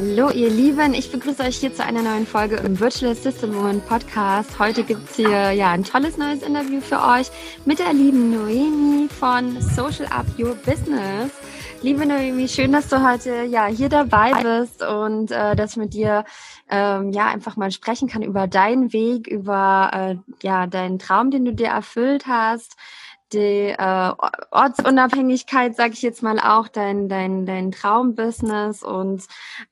Hallo ihr Lieben, ich begrüße euch hier zu einer neuen Folge im Virtual Assistant Woman Podcast. Heute gibt es hier ja ein tolles neues Interview für euch mit der lieben Noemi von Social Up Your Business. Liebe Noemi, schön, dass du heute ja hier dabei bist und äh, dass ich mit dir ähm, ja einfach mal sprechen kann über deinen Weg, über äh, ja deinen Traum, den du dir erfüllt hast die äh, Ortsunabhängigkeit, sage ich jetzt mal auch, dein, dein, dein Traumbusiness und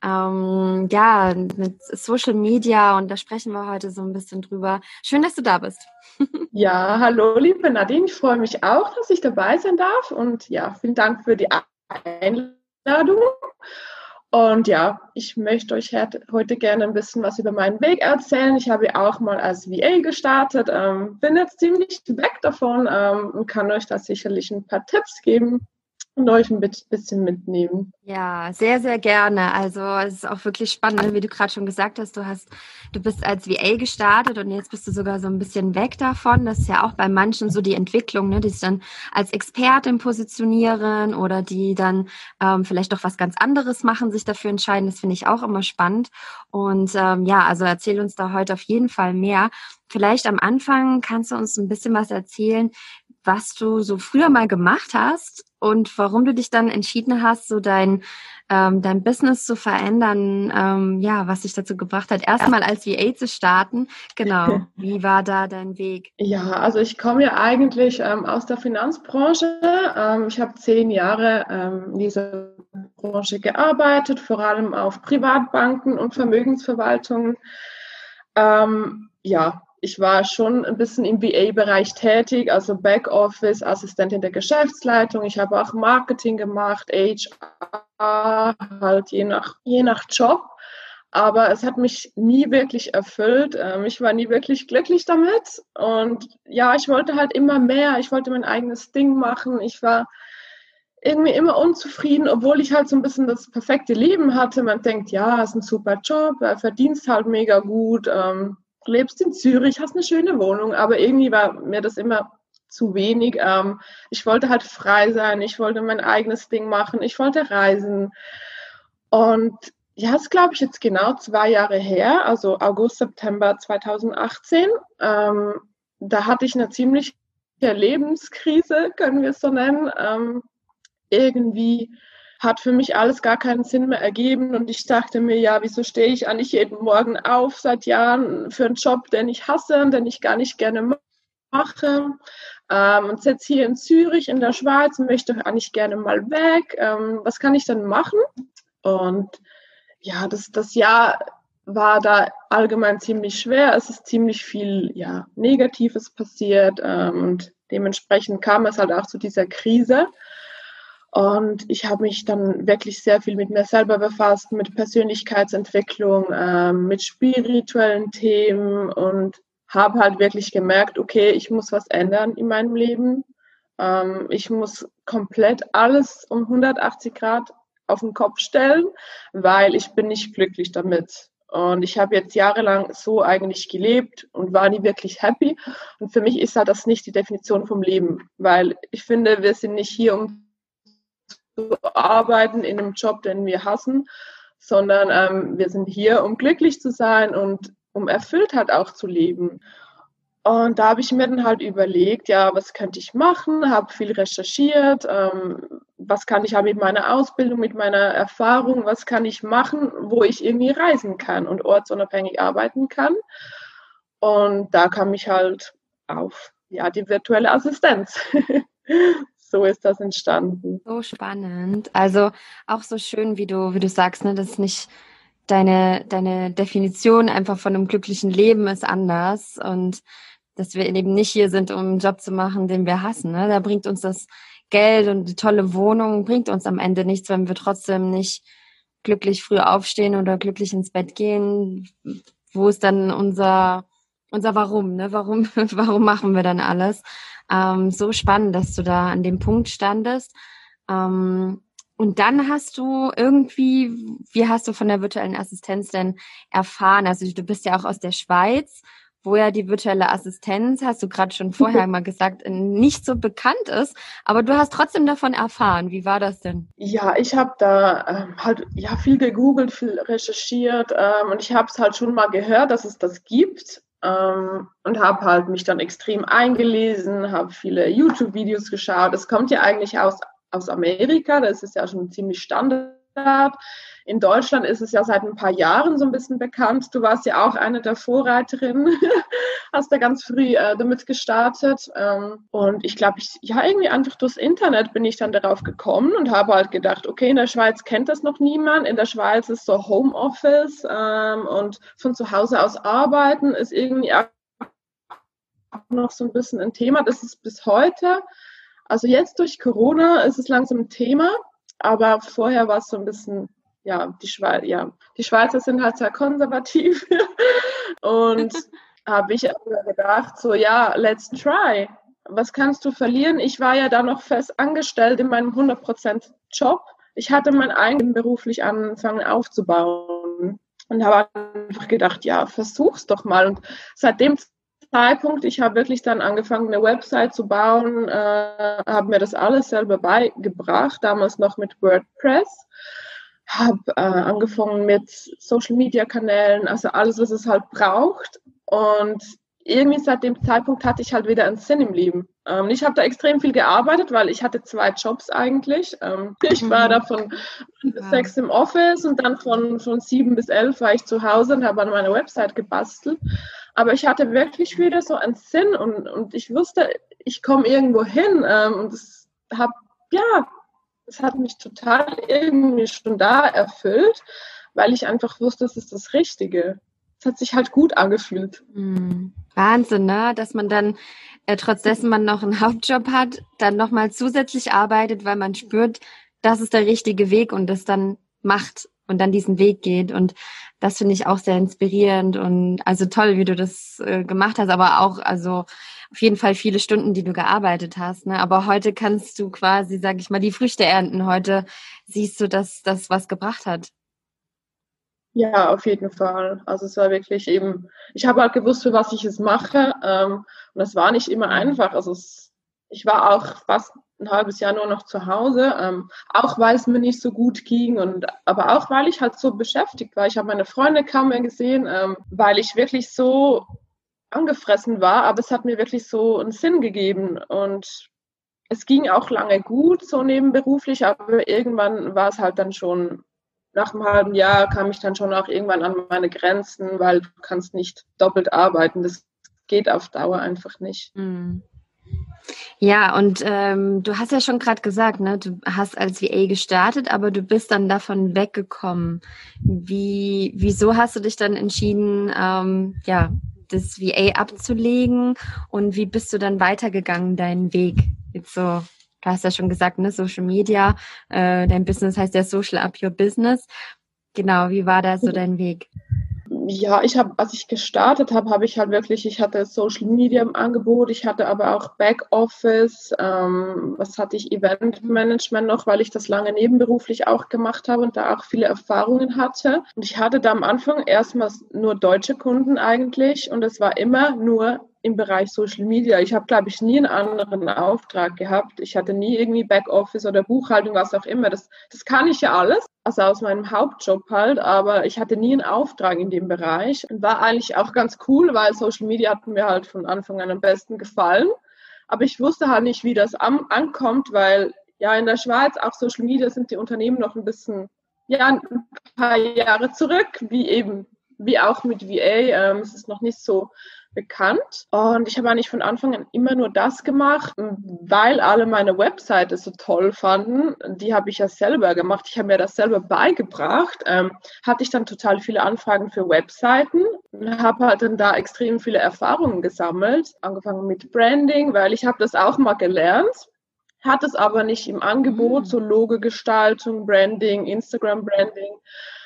ähm, ja, mit Social Media und da sprechen wir heute so ein bisschen drüber. Schön, dass du da bist. ja, hallo liebe Nadine, ich freue mich auch, dass ich dabei sein darf und ja, vielen Dank für die Einladung. Und ja, ich möchte euch heute gerne ein bisschen was über meinen Weg erzählen. Ich habe auch mal als VA gestartet, ähm, bin jetzt ziemlich weg davon ähm, und kann euch da sicherlich ein paar Tipps geben, und euch ein bisschen mitnehmen. Ja, sehr, sehr gerne. Also es ist auch wirklich spannend, ne? wie du gerade schon gesagt hast, du hast, du bist als VA gestartet und jetzt bist du sogar so ein bisschen weg davon. Das ist ja auch bei manchen so die Entwicklung, ne? die sich dann als Expertin positionieren oder die dann ähm, vielleicht doch was ganz anderes machen, sich dafür entscheiden. Das finde ich auch immer spannend. Und ähm, ja, also erzähl uns da heute auf jeden Fall mehr. Vielleicht am Anfang kannst du uns ein bisschen was erzählen, was du so früher mal gemacht hast und warum du dich dann entschieden hast, so dein, ähm, dein Business zu verändern, ähm, ja, was dich dazu gebracht hat, erstmal als VA zu starten. Genau. Wie war da dein Weg? Ja, also ich komme ja eigentlich ähm, aus der Finanzbranche. Ähm, ich habe zehn Jahre ähm, in dieser Branche gearbeitet, vor allem auf Privatbanken und Vermögensverwaltungen. Ähm, ja, ich war schon ein bisschen im VA-Bereich tätig, also Backoffice, Assistentin der Geschäftsleitung. Ich habe auch Marketing gemacht, HR, halt je nach, je nach Job. Aber es hat mich nie wirklich erfüllt. Ähm, ich war nie wirklich glücklich damit. Und ja, ich wollte halt immer mehr. Ich wollte mein eigenes Ding machen. Ich war irgendwie immer unzufrieden, obwohl ich halt so ein bisschen das perfekte Leben hatte. Man denkt, ja, ist ein super Job, verdienst halt mega gut. Ähm, lebst in Zürich, hast eine schöne Wohnung, aber irgendwie war mir das immer zu wenig. Ähm, ich wollte halt frei sein, ich wollte mein eigenes Ding machen, ich wollte reisen. Und ja, das glaube ich jetzt genau zwei Jahre her, also August, September 2018. Ähm, da hatte ich eine ziemliche Lebenskrise, können wir es so nennen. Ähm, irgendwie hat für mich alles gar keinen Sinn mehr ergeben und ich dachte mir, ja, wieso stehe ich eigentlich jeden Morgen auf seit Jahren für einen Job, den ich hasse und den ich gar nicht gerne mache ähm, und sitze hier in Zürich in der Schweiz möchte eigentlich gerne mal weg. Ähm, was kann ich dann machen? Und ja, das, das Jahr war da allgemein ziemlich schwer. Es ist ziemlich viel ja, Negatives passiert ähm, und dementsprechend kam es halt auch zu dieser Krise. Und ich habe mich dann wirklich sehr viel mit mir selber befasst, mit Persönlichkeitsentwicklung, äh, mit spirituellen Themen und habe halt wirklich gemerkt, okay, ich muss was ändern in meinem Leben. Ähm, ich muss komplett alles um 180 Grad auf den Kopf stellen, weil ich bin nicht glücklich damit. Und ich habe jetzt jahrelang so eigentlich gelebt und war nie wirklich happy. Und für mich ist halt das nicht die Definition vom Leben, weil ich finde, wir sind nicht hier, um zu arbeiten in einem Job, den wir hassen, sondern ähm, wir sind hier, um glücklich zu sein und um erfüllt halt auch zu leben. Und da habe ich mir dann halt überlegt, ja, was könnte ich machen, habe viel recherchiert, ähm, was kann ich halt mit meiner Ausbildung, mit meiner Erfahrung, was kann ich machen, wo ich irgendwie reisen kann und ortsunabhängig arbeiten kann. Und da kam ich halt auf ja, die virtuelle Assistenz. so ist das entstanden. So spannend. Also auch so schön, wie du, wie du sagst, ne, das ist nicht deine, deine Definition einfach von einem glücklichen Leben ist anders und dass wir eben nicht hier sind, um einen Job zu machen, den wir hassen. Ne? Da bringt uns das Geld und die tolle Wohnung bringt uns am Ende nichts, wenn wir trotzdem nicht glücklich früh aufstehen oder glücklich ins Bett gehen. Wo ist dann unser unser Warum? Ne? Warum warum machen wir dann alles? Ähm, so spannend, dass du da an dem Punkt standest. Ähm, und dann hast du irgendwie, wie hast du von der virtuellen Assistenz denn erfahren? Also du bist ja auch aus der Schweiz. wo ja die virtuelle Assistenz, hast du gerade schon vorher mal gesagt, nicht so bekannt ist, aber du hast trotzdem davon erfahren. Wie war das denn? Ja, ich habe da ähm, halt ja viel gegoogelt, viel recherchiert ähm, und ich habe es halt schon mal gehört, dass es das gibt ähm, und habe halt mich dann extrem eingelesen, habe viele YouTube-Videos geschaut. Es kommt ja eigentlich aus, aus Amerika, das ist ja schon ziemlich Standard. In Deutschland ist es ja seit ein paar Jahren so ein bisschen bekannt. Du warst ja auch eine der Vorreiterinnen, hast da ganz früh äh, damit gestartet. Ähm, und ich glaube, ich, ja, irgendwie einfach durchs Internet bin ich dann darauf gekommen und habe halt gedacht, okay, in der Schweiz kennt das noch niemand. In der Schweiz ist so Homeoffice ähm, und von zu Hause aus arbeiten ist irgendwie auch noch so ein bisschen ein Thema. Das ist bis heute. Also jetzt durch Corona ist es langsam ein Thema, aber vorher war es so ein bisschen ja, die, Schweiz, ja, die Schweizer sind halt sehr konservativ. und habe ich gedacht, so, ja, let's try. Was kannst du verlieren? Ich war ja da noch fest angestellt in meinem 100% Job. Ich hatte mein eigenes beruflich angefangen aufzubauen und habe einfach gedacht, ja, versuch's doch mal. Und seit dem Zeitpunkt, ich habe wirklich dann angefangen, eine Website zu bauen, äh, habe mir das alles selber beigebracht, damals noch mit WordPress habe äh, angefangen mit Social Media Kanälen, also alles, was es halt braucht. Und irgendwie seit dem Zeitpunkt hatte ich halt wieder einen Sinn im Leben. Ähm, ich habe da extrem viel gearbeitet, weil ich hatte zwei Jobs eigentlich. Ähm, ich war da von ja. sechs im Office und dann von, von sieben bis elf war ich zu Hause und habe an meiner Website gebastelt. Aber ich hatte wirklich wieder so einen Sinn und, und ich wusste, ich komme irgendwo hin ähm, und es habe ja es hat mich total irgendwie schon da erfüllt, weil ich einfach wusste, es ist das Richtige. Es hat sich halt gut angefühlt. Mhm. Wahnsinn, ne? Dass man dann, äh, trotz dessen man noch einen Hauptjob hat, dann nochmal zusätzlich arbeitet, weil man spürt, das ist der richtige Weg und das dann macht und dann diesen Weg geht. Und das finde ich auch sehr inspirierend und also toll, wie du das äh, gemacht hast, aber auch, also auf jeden Fall viele Stunden, die du gearbeitet hast. Ne? Aber heute kannst du quasi, sag ich mal, die Früchte ernten. Heute siehst du, dass das was gebracht hat. Ja, auf jeden Fall. Also es war wirklich eben, ich habe halt gewusst, für was ich es mache. Ähm, und es war nicht immer einfach. Also es, ich war auch fast ein halbes Jahr nur noch zu Hause, ähm, auch weil es mir nicht so gut ging und aber auch weil ich halt so beschäftigt war. Ich habe meine Freunde kaum mehr gesehen, ähm, weil ich wirklich so angefressen war, aber es hat mir wirklich so einen Sinn gegeben und es ging auch lange gut, so nebenberuflich, aber irgendwann war es halt dann schon, nach einem halben Jahr kam ich dann schon auch irgendwann an meine Grenzen, weil du kannst nicht doppelt arbeiten. Das geht auf Dauer einfach nicht. Mhm. Ja, und ähm, du hast ja schon gerade gesagt, ne, du hast als VA gestartet, aber du bist dann davon weggekommen. Wie, wieso hast du dich dann entschieden, ähm, ja, das VA abzulegen und wie bist du dann weitergegangen, deinen Weg? Jetzt so, du hast ja schon gesagt, ne, Social Media, äh, dein Business heißt ja Social Up Your Business. Genau, wie war da so dein Weg? ja, ich habe, als ich gestartet habe, habe ich halt wirklich, ich hatte Social Media im Angebot, ich hatte aber auch Backoffice, ähm, was hatte ich, Event Management noch, weil ich das lange nebenberuflich auch gemacht habe und da auch viele Erfahrungen hatte. Und ich hatte da am Anfang erstmal nur deutsche Kunden eigentlich und es war immer nur im Bereich Social Media. Ich habe, glaube ich, nie einen anderen Auftrag gehabt. Ich hatte nie irgendwie Backoffice oder Buchhaltung, was auch immer. Das, das kann ich ja alles, also aus meinem Hauptjob halt, aber ich hatte nie einen Auftrag in dem Bereich. War eigentlich auch ganz cool, weil Social Media hat mir halt von Anfang an am besten gefallen. Aber ich wusste halt nicht, wie das an, ankommt, weil ja in der Schweiz auch Social Media sind die Unternehmen noch ein bisschen ja ein paar Jahre zurück, wie eben wie auch mit VA. Ähm, es ist noch nicht so bekannt. Und ich habe eigentlich von Anfang an immer nur das gemacht, weil alle meine Webseite so toll fanden. Die habe ich ja selber gemacht. Ich habe mir das selber beigebracht. Ähm, hatte ich dann total viele Anfragen für Webseiten. Habe halt dann da extrem viele Erfahrungen gesammelt. Angefangen mit Branding, weil ich habe das auch mal gelernt hat es aber nicht im Angebot, mhm. so Logo-Gestaltung, Branding, Instagram-Branding.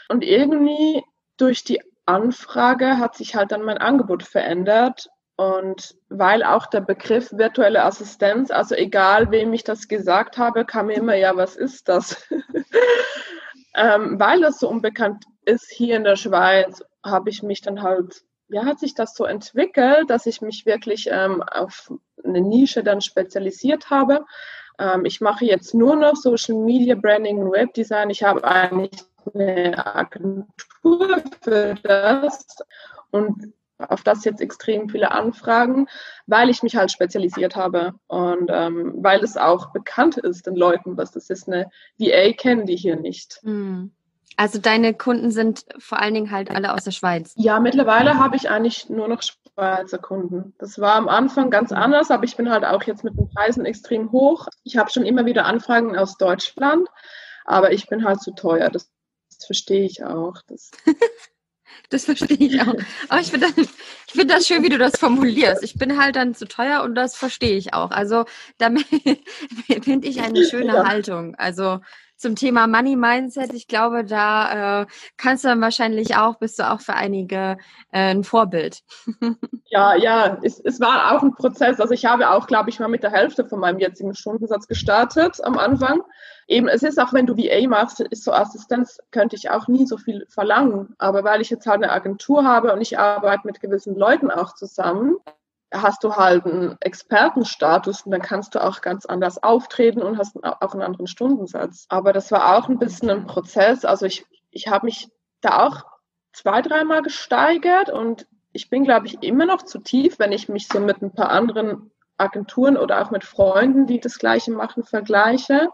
Und irgendwie durch die Anfrage hat sich halt dann mein Angebot verändert. Und weil auch der Begriff virtuelle Assistenz, also egal wem ich das gesagt habe, kam mir immer, ja, was ist das? ähm, weil das so unbekannt ist hier in der Schweiz, habe ich mich dann halt ja, hat sich das so entwickelt, dass ich mich wirklich ähm, auf eine Nische dann spezialisiert habe. Ähm, ich mache jetzt nur noch Social Media Branding und Webdesign. Ich habe eigentlich eine Agentur für das und auf das jetzt extrem viele Anfragen, weil ich mich halt spezialisiert habe und ähm, weil es auch bekannt ist den Leuten, was das ist. Eine VA kennen die hier nicht. Mhm. Also deine Kunden sind vor allen Dingen halt alle aus der Schweiz. Ja, mittlerweile habe ich eigentlich nur noch Schweizer Kunden. Das war am Anfang ganz anders, aber ich bin halt auch jetzt mit den Preisen extrem hoch. Ich habe schon immer wieder Anfragen aus Deutschland, aber ich bin halt zu teuer. Das, das verstehe ich auch. Das, das verstehe ich auch. Aber ich finde das, ich finde das schön, wie du das formulierst. Ich bin halt dann zu teuer und das verstehe ich auch. Also damit finde ich eine schöne ja. Haltung. Also zum Thema Money Mindset. Ich glaube, da äh, kannst du dann wahrscheinlich auch, bist du auch für einige äh, ein Vorbild. ja, ja, es, es war auch ein Prozess. Also ich habe auch, glaube ich, mal mit der Hälfte von meinem jetzigen Stundensatz gestartet am Anfang. Eben, es ist auch, wenn du VA machst, ist so Assistenz, könnte ich auch nie so viel verlangen. Aber weil ich jetzt halt eine Agentur habe und ich arbeite mit gewissen Leuten auch zusammen, hast du halt einen Expertenstatus und dann kannst du auch ganz anders auftreten und hast auch einen anderen Stundensatz. Aber das war auch ein bisschen ein Prozess. Also ich, ich habe mich da auch zwei, dreimal gesteigert und ich bin, glaube ich, immer noch zu tief, wenn ich mich so mit ein paar anderen Agenturen oder auch mit Freunden, die das Gleiche machen, vergleiche.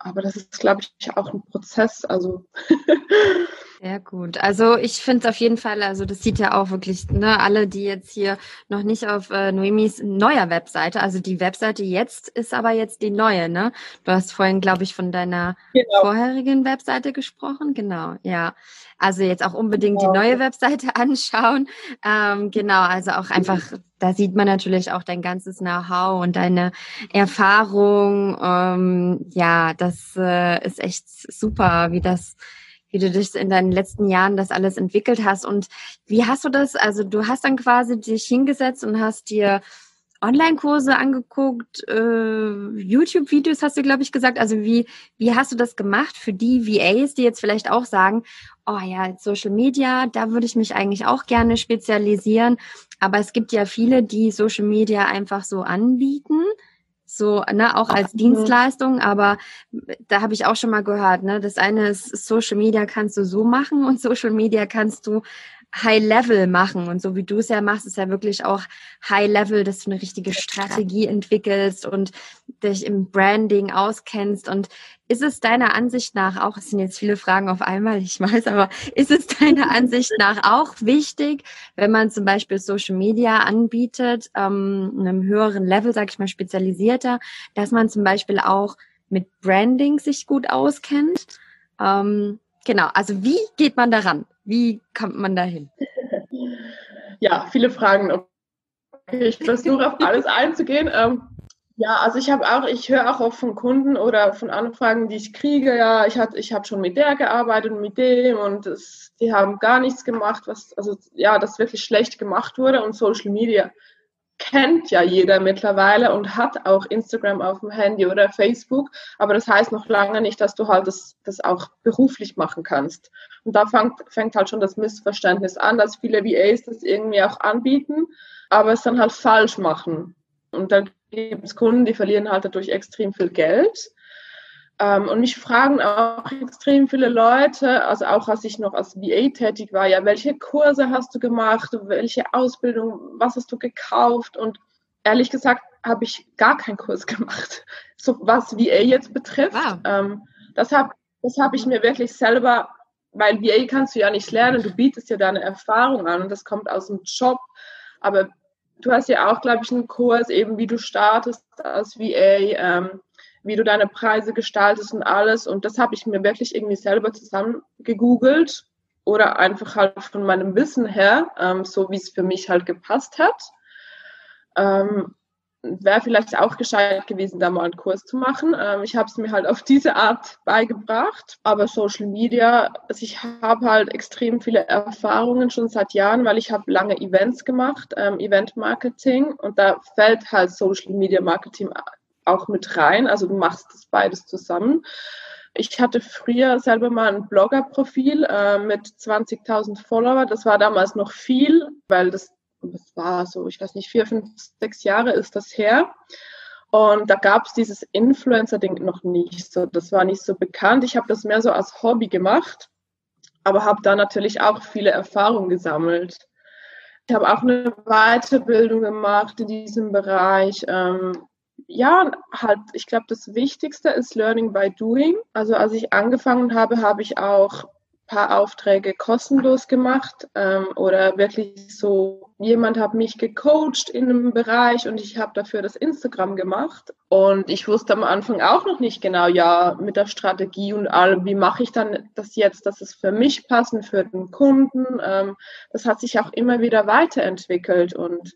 Aber das ist, glaube ich, auch ein Prozess. Also Sehr gut. Also ich finde es auf jeden Fall, also das sieht ja auch wirklich, ne, alle, die jetzt hier noch nicht auf äh, Noemis neuer Webseite, also die Webseite jetzt ist aber jetzt die neue, ne? Du hast vorhin, glaube ich, von deiner genau. vorherigen Webseite gesprochen. Genau, ja. Also jetzt auch unbedingt genau. die neue Webseite anschauen. Ähm, genau, also auch einfach, da sieht man natürlich auch dein ganzes Know-how und deine Erfahrung. Ähm, ja, das äh, ist echt super, wie das wie du dich in deinen letzten Jahren das alles entwickelt hast. Und wie hast du das? Also du hast dann quasi dich hingesetzt und hast dir Online-Kurse angeguckt, äh, YouTube-Videos hast du, glaube ich, gesagt. Also wie, wie hast du das gemacht für die VAs, die jetzt vielleicht auch sagen, oh ja, Social Media, da würde ich mich eigentlich auch gerne spezialisieren. Aber es gibt ja viele, die Social Media einfach so anbieten so, ne, auch als Dienstleistung, aber da habe ich auch schon mal gehört, ne, das eine ist Social Media kannst du so machen und Social Media kannst du High Level machen. Und so wie du es ja machst, ist ja wirklich auch High Level, dass du eine richtige Strategie entwickelst und dich im Branding auskennst. Und ist es deiner Ansicht nach auch, es sind jetzt viele Fragen auf einmal, ich weiß, aber ist es deiner Ansicht nach auch wichtig, wenn man zum Beispiel Social Media anbietet, ähm, einem höheren Level, sag ich mal, spezialisierter, dass man zum Beispiel auch mit Branding sich gut auskennt? Ähm, genau, also wie geht man daran? Wie kommt man dahin? Ja, viele Fragen. Ich versuche auf alles einzugehen. Ähm, ja, also ich habe auch, ich höre auch oft von Kunden oder von Anfragen, die ich kriege, ja, ich hatte, ich habe schon mit der gearbeitet und mit dem und das, die haben gar nichts gemacht, was, also ja, das wirklich schlecht gemacht wurde und Social Media kennt ja jeder mittlerweile und hat auch Instagram auf dem Handy oder Facebook, aber das heißt noch lange nicht, dass du halt das, das auch beruflich machen kannst. Und da fängt, fängt halt schon das Missverständnis an, dass viele VAs das irgendwie auch anbieten, aber es dann halt falsch machen. Und dann gibt es Kunden, die verlieren halt dadurch extrem viel Geld. Ähm, und mich fragen auch extrem viele Leute, also auch als ich noch als VA tätig war, ja, welche Kurse hast du gemacht, welche Ausbildung, was hast du gekauft? Und ehrlich gesagt habe ich gar keinen Kurs gemacht, so was VA jetzt betrifft. Wow. Ähm, das habe das hab ich mir wirklich selber, weil VA kannst du ja nicht lernen, du bietest ja deine Erfahrung an und das kommt aus dem Job. Aber du hast ja auch, glaube ich, einen Kurs, eben wie du startest als VA, ähm, wie du deine Preise gestaltest und alles. Und das habe ich mir wirklich irgendwie selber zusammen gegoogelt oder einfach halt von meinem Wissen her, ähm, so wie es für mich halt gepasst hat. Ähm, Wäre vielleicht auch gescheit gewesen, da mal einen Kurs zu machen. Ähm, ich habe es mir halt auf diese Art beigebracht. Aber Social Media, also ich habe halt extrem viele Erfahrungen schon seit Jahren, weil ich habe lange Events gemacht, ähm, Event Marketing. Und da fällt halt Social Media Marketing auch mit rein. Also du machst das beides zusammen. Ich hatte früher selber mal ein Blogger-Profil äh, mit 20.000 Follower. Das war damals noch viel, weil das, das war so, ich weiß nicht, vier, fünf, sechs Jahre ist das her. Und da gab es dieses Influencer-Ding noch nicht so. Das war nicht so bekannt. Ich habe das mehr so als Hobby gemacht, aber habe da natürlich auch viele Erfahrungen gesammelt. Ich habe auch eine Weiterbildung gemacht in diesem Bereich. Ähm, ja, halt, ich glaube, das Wichtigste ist Learning by Doing. Also als ich angefangen habe, habe ich auch paar Aufträge kostenlos gemacht ähm, oder wirklich so, jemand hat mich gecoacht in einem Bereich und ich habe dafür das Instagram gemacht. Und ich wusste am Anfang auch noch nicht genau, ja, mit der Strategie und allem, wie mache ich dann das jetzt, dass es für mich passen, für den Kunden. Ähm, das hat sich auch immer wieder weiterentwickelt und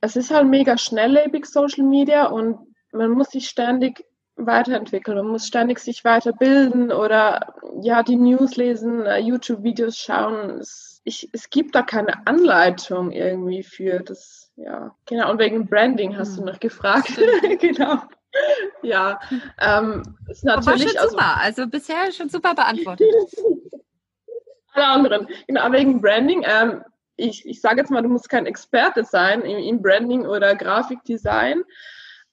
es ist halt mega schnelllebig, Social Media, und man muss sich ständig weiterentwickeln. Man muss ständig sich weiterbilden oder ja, die News lesen, äh, YouTube-Videos schauen. Es, ich, es gibt da keine Anleitung irgendwie für das, ja. Genau, und wegen Branding hast hm. du noch gefragt. genau. Ja, ähm, ist natürlich. Aber schon also, super, also bisher schon super beantwortet. Alle anderen. Genau, wegen Branding. Ähm, ich, ich sage jetzt mal, du musst kein Experte sein im, Branding oder Grafikdesign.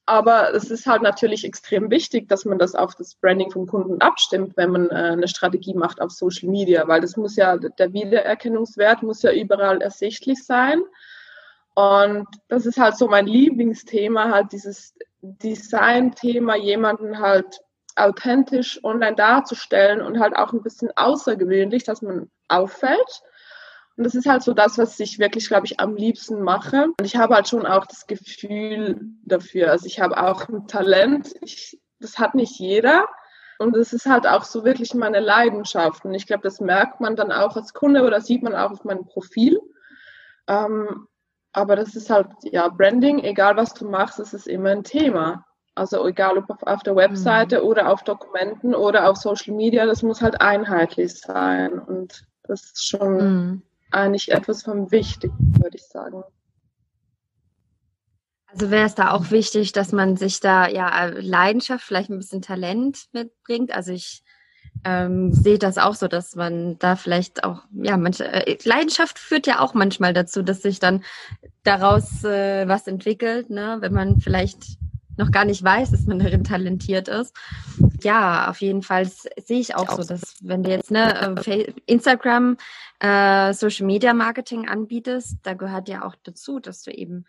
Aber es ist halt natürlich extrem wichtig, dass man das auf das Branding vom Kunden abstimmt, wenn man äh, eine Strategie macht auf Social Media, weil das muss ja, der Wiedererkennungswert muss ja überall ersichtlich sein. Und das ist halt so mein Lieblingsthema, halt dieses Design-Thema, jemanden halt authentisch online darzustellen und halt auch ein bisschen außergewöhnlich, dass man auffällt. Und das ist halt so das, was ich wirklich, glaube ich, am liebsten mache. Und ich habe halt schon auch das Gefühl dafür. Also ich habe auch ein Talent. Ich, das hat nicht jeder. Und es ist halt auch so wirklich meine Leidenschaft. Und ich glaube, das merkt man dann auch als Kunde oder sieht man auch auf meinem Profil. Ähm, aber das ist halt, ja, Branding, egal was du machst, es ist immer ein Thema. Also egal ob auf, der Webseite mhm. oder auf Dokumenten oder auf Social Media, das muss halt einheitlich sein. Und das ist schon mhm eigentlich etwas vom Wichtigen, würde ich sagen. Also wäre es da auch wichtig, dass man sich da ja Leidenschaft, vielleicht ein bisschen Talent mitbringt. Also ich ähm, sehe das auch so, dass man da vielleicht auch, ja, manche, äh, Leidenschaft führt ja auch manchmal dazu, dass sich dann daraus äh, was entwickelt, ne? wenn man vielleicht noch gar nicht weiß, dass man darin talentiert ist. Ja, auf jeden Fall sehe ich auch so, dass wenn du jetzt ne, äh, Instagram, äh, Social Media Marketing anbietest, da gehört ja auch dazu, dass du eben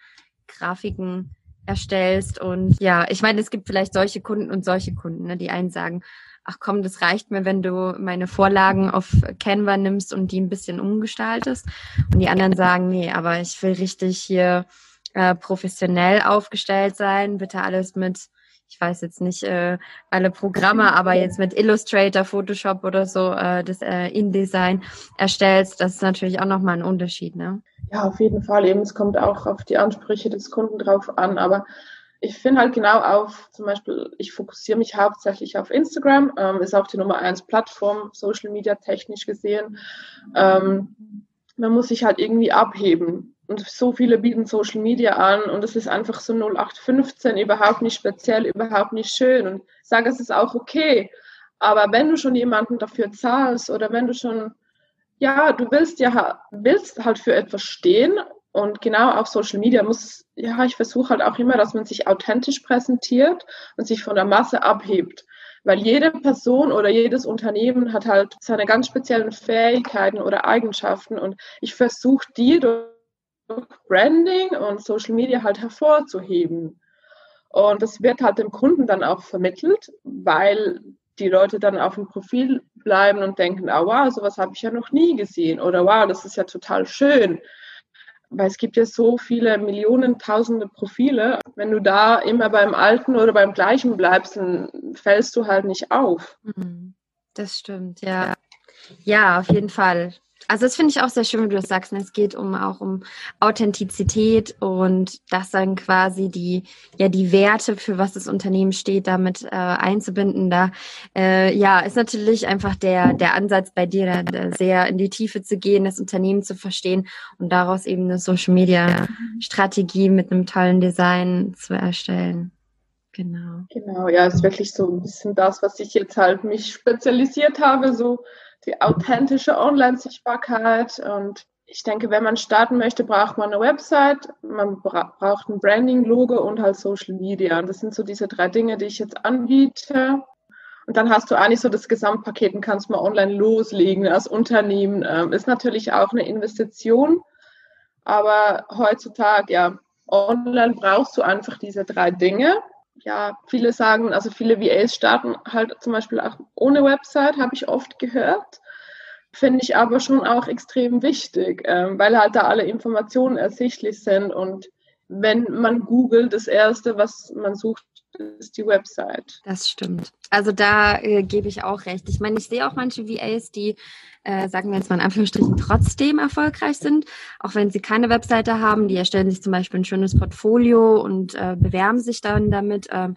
Grafiken erstellst und ja, ich meine, es gibt vielleicht solche Kunden und solche Kunden, ne, die einen sagen, ach komm, das reicht mir, wenn du meine Vorlagen auf Canva nimmst und die ein bisschen umgestaltest. Und die anderen sagen, nee, aber ich will richtig hier äh, professionell aufgestellt sein, bitte alles mit, ich weiß jetzt nicht äh, alle Programme, aber jetzt mit Illustrator, Photoshop oder so äh, das äh, InDesign erstellst, das ist natürlich auch nochmal ein Unterschied, ne? Ja, auf jeden Fall. Eben, es kommt auch auf die Ansprüche des Kunden drauf an, aber ich finde halt genau auf, zum Beispiel, ich fokussiere mich hauptsächlich auf Instagram, ähm, ist auch die Nummer eins Plattform, Social Media technisch gesehen. Ähm, man muss sich halt irgendwie abheben. Und so viele bieten Social Media an und es ist einfach so 0815, überhaupt nicht speziell, überhaupt nicht schön. Und ich sage, es ist auch okay. Aber wenn du schon jemanden dafür zahlst oder wenn du schon, ja, du willst ja, willst halt für etwas stehen und genau auf Social Media muss, ja, ich versuche halt auch immer, dass man sich authentisch präsentiert und sich von der Masse abhebt. Weil jede Person oder jedes Unternehmen hat halt seine ganz speziellen Fähigkeiten oder Eigenschaften und ich versuche die durch Branding und Social Media halt hervorzuheben. Und das wird halt dem Kunden dann auch vermittelt, weil die Leute dann auf dem Profil bleiben und denken, ah wow, sowas habe ich ja noch nie gesehen oder wow, das ist ja total schön. Weil es gibt ja so viele Millionen, tausende Profile. Wenn du da immer beim Alten oder beim Gleichen bleibst, dann fällst du halt nicht auf. Mhm. Das stimmt, ja. Ja, auf jeden Fall. Also das finde ich auch sehr schön, wie du das sagst. Ne? Es geht um auch um Authentizität und das dann quasi die ja die Werte für was das Unternehmen steht, damit äh, einzubinden. Da äh, ja ist natürlich einfach der der Ansatz bei dir, da, da sehr in die Tiefe zu gehen, das Unternehmen zu verstehen und daraus eben eine Social Media Strategie mit einem tollen Design zu erstellen. Genau. Genau, ja, ist wirklich so ein bisschen das, was ich jetzt halt mich spezialisiert habe, so die authentische Online-Sichtbarkeit. Und ich denke, wenn man starten möchte, braucht man eine Website, man bra braucht ein Branding-Logo und halt Social Media. Und das sind so diese drei Dinge, die ich jetzt anbiete. Und dann hast du eigentlich so das Gesamtpaket und kannst mal online loslegen als Unternehmen. Ähm, ist natürlich auch eine Investition, aber heutzutage, ja, online brauchst du einfach diese drei Dinge. Ja, viele sagen, also viele VAs starten halt zum Beispiel auch ohne Website, habe ich oft gehört. Finde ich aber schon auch extrem wichtig, ähm, weil halt da alle Informationen ersichtlich sind und wenn man googelt, das erste, was man sucht, ist die Website. Das stimmt. Also da äh, gebe ich auch recht. Ich meine, ich sehe auch manche VAs, die, äh, sagen wir jetzt mal in Anführungsstrichen, trotzdem erfolgreich sind, auch wenn sie keine Webseite haben. Die erstellen sich zum Beispiel ein schönes Portfolio und äh, bewerben sich dann damit. Ähm,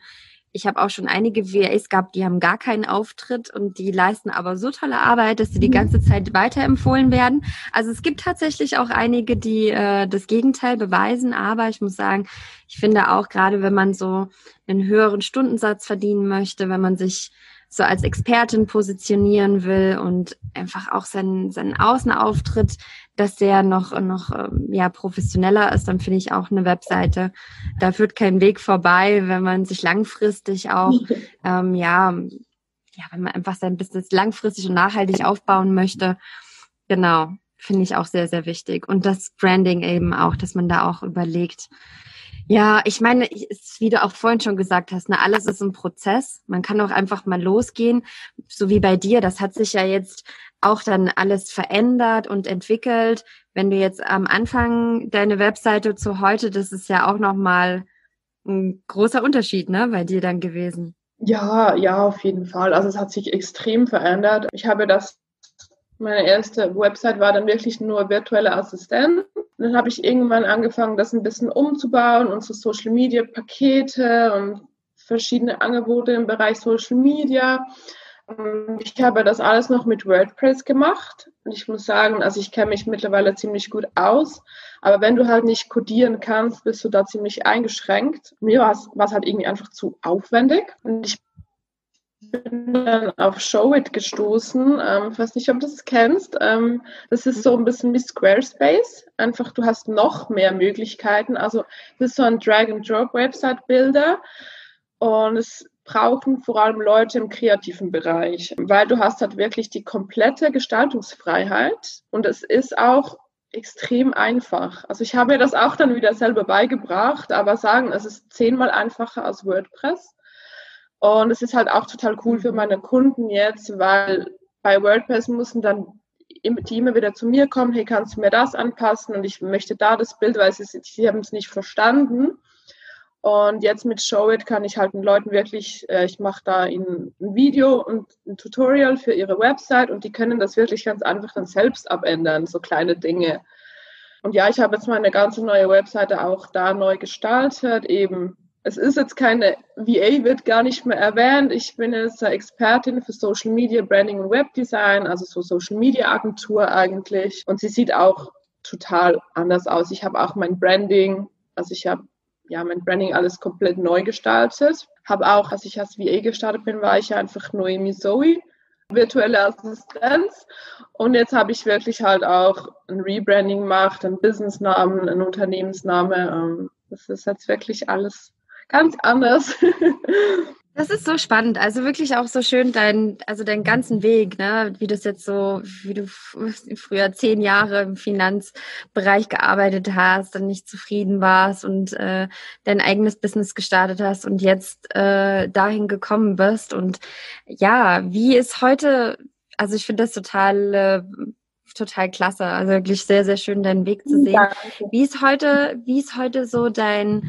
ich habe auch schon einige VAs gehabt, die haben gar keinen Auftritt und die leisten aber so tolle Arbeit, dass sie die ganze Zeit weiterempfohlen werden. Also es gibt tatsächlich auch einige, die äh, das Gegenteil beweisen, aber ich muss sagen, ich finde auch gerade, wenn man so einen höheren Stundensatz verdienen möchte, wenn man sich so als Expertin positionieren will und einfach auch seinen, seinen Außenauftritt, dass der noch, noch ähm, ja, professioneller ist, dann finde ich auch eine Webseite. Da führt kein Weg vorbei, wenn man sich langfristig auch, ähm, ja, ja, wenn man einfach sein Business langfristig und nachhaltig aufbauen möchte. Genau, finde ich auch sehr, sehr wichtig. Und das Branding eben auch, dass man da auch überlegt, ja, ich meine, wie du auch vorhin schon gesagt hast, ne, alles ist ein Prozess. Man kann auch einfach mal losgehen, so wie bei dir. Das hat sich ja jetzt auch dann alles verändert und entwickelt. Wenn du jetzt am Anfang deine Webseite zu heute, das ist ja auch noch mal ein großer Unterschied, ne, bei dir dann gewesen. Ja, ja, auf jeden Fall. Also es hat sich extrem verändert. Ich habe das meine erste Website war dann wirklich nur virtuelle Assistent. Und dann habe ich irgendwann angefangen, das ein bisschen umzubauen, unsere Social Media Pakete und verschiedene Angebote im Bereich Social Media. Ich habe das alles noch mit WordPress gemacht. Und ich muss sagen, also ich kenne mich mittlerweile ziemlich gut aus. Aber wenn du halt nicht codieren kannst, bist du da ziemlich eingeschränkt. Mir war es halt irgendwie einfach zu aufwendig. Und ich bin dann auf Showit gestoßen. Ähm, ich weiß nicht, ob du das kennst. Ähm, das ist so ein bisschen wie Squarespace. Einfach, du hast noch mehr Möglichkeiten. Also, das ist so ein Drag-and-Drop-Website-Builder. Und es brauchen vor allem Leute im kreativen Bereich, weil du hast halt wirklich die komplette Gestaltungsfreiheit. Und es ist auch extrem einfach. Also ich habe mir das auch dann wieder selber beigebracht, aber sagen, es ist zehnmal einfacher als WordPress. Und es ist halt auch total cool für meine Kunden jetzt, weil bei WordPress mussten dann die immer wieder zu mir kommen, hey, kannst du mir das anpassen? Und ich möchte da das Bild, weil sie, sie haben es nicht verstanden. Und jetzt mit Showit kann ich halt den Leuten wirklich, äh, ich mache da ihnen ein Video und ein Tutorial für ihre Website und die können das wirklich ganz einfach dann selbst abändern, so kleine Dinge. Und ja, ich habe jetzt meine ganze neue Webseite auch da neu gestaltet, eben es ist jetzt keine, VA wird gar nicht mehr erwähnt. Ich bin jetzt Expertin für Social Media, Branding und Webdesign, also so Social Media Agentur eigentlich. Und sie sieht auch total anders aus. Ich habe auch mein Branding, also ich habe ja mein Branding alles komplett neu gestaltet. Habe auch, als ich als VA gestartet bin, war ich ja einfach Noemi Zoe, virtuelle Assistenz. Und jetzt habe ich wirklich halt auch ein Rebranding gemacht, einen Businessnamen, einen Unternehmensname. Ähm, das ist jetzt wirklich alles ganz anders. Das ist so spannend, also wirklich auch so schön dein, also deinen ganzen Weg, ne, wie du es jetzt so, wie du früher zehn Jahre im Finanzbereich gearbeitet hast, dann nicht zufrieden warst und äh, dein eigenes Business gestartet hast und jetzt äh, dahin gekommen bist. Und ja, wie ist heute, also ich finde das total äh, total klasse. Also wirklich sehr, sehr schön, deinen Weg zu sehen. Danke. Wie ist heute, wie ist heute so dein,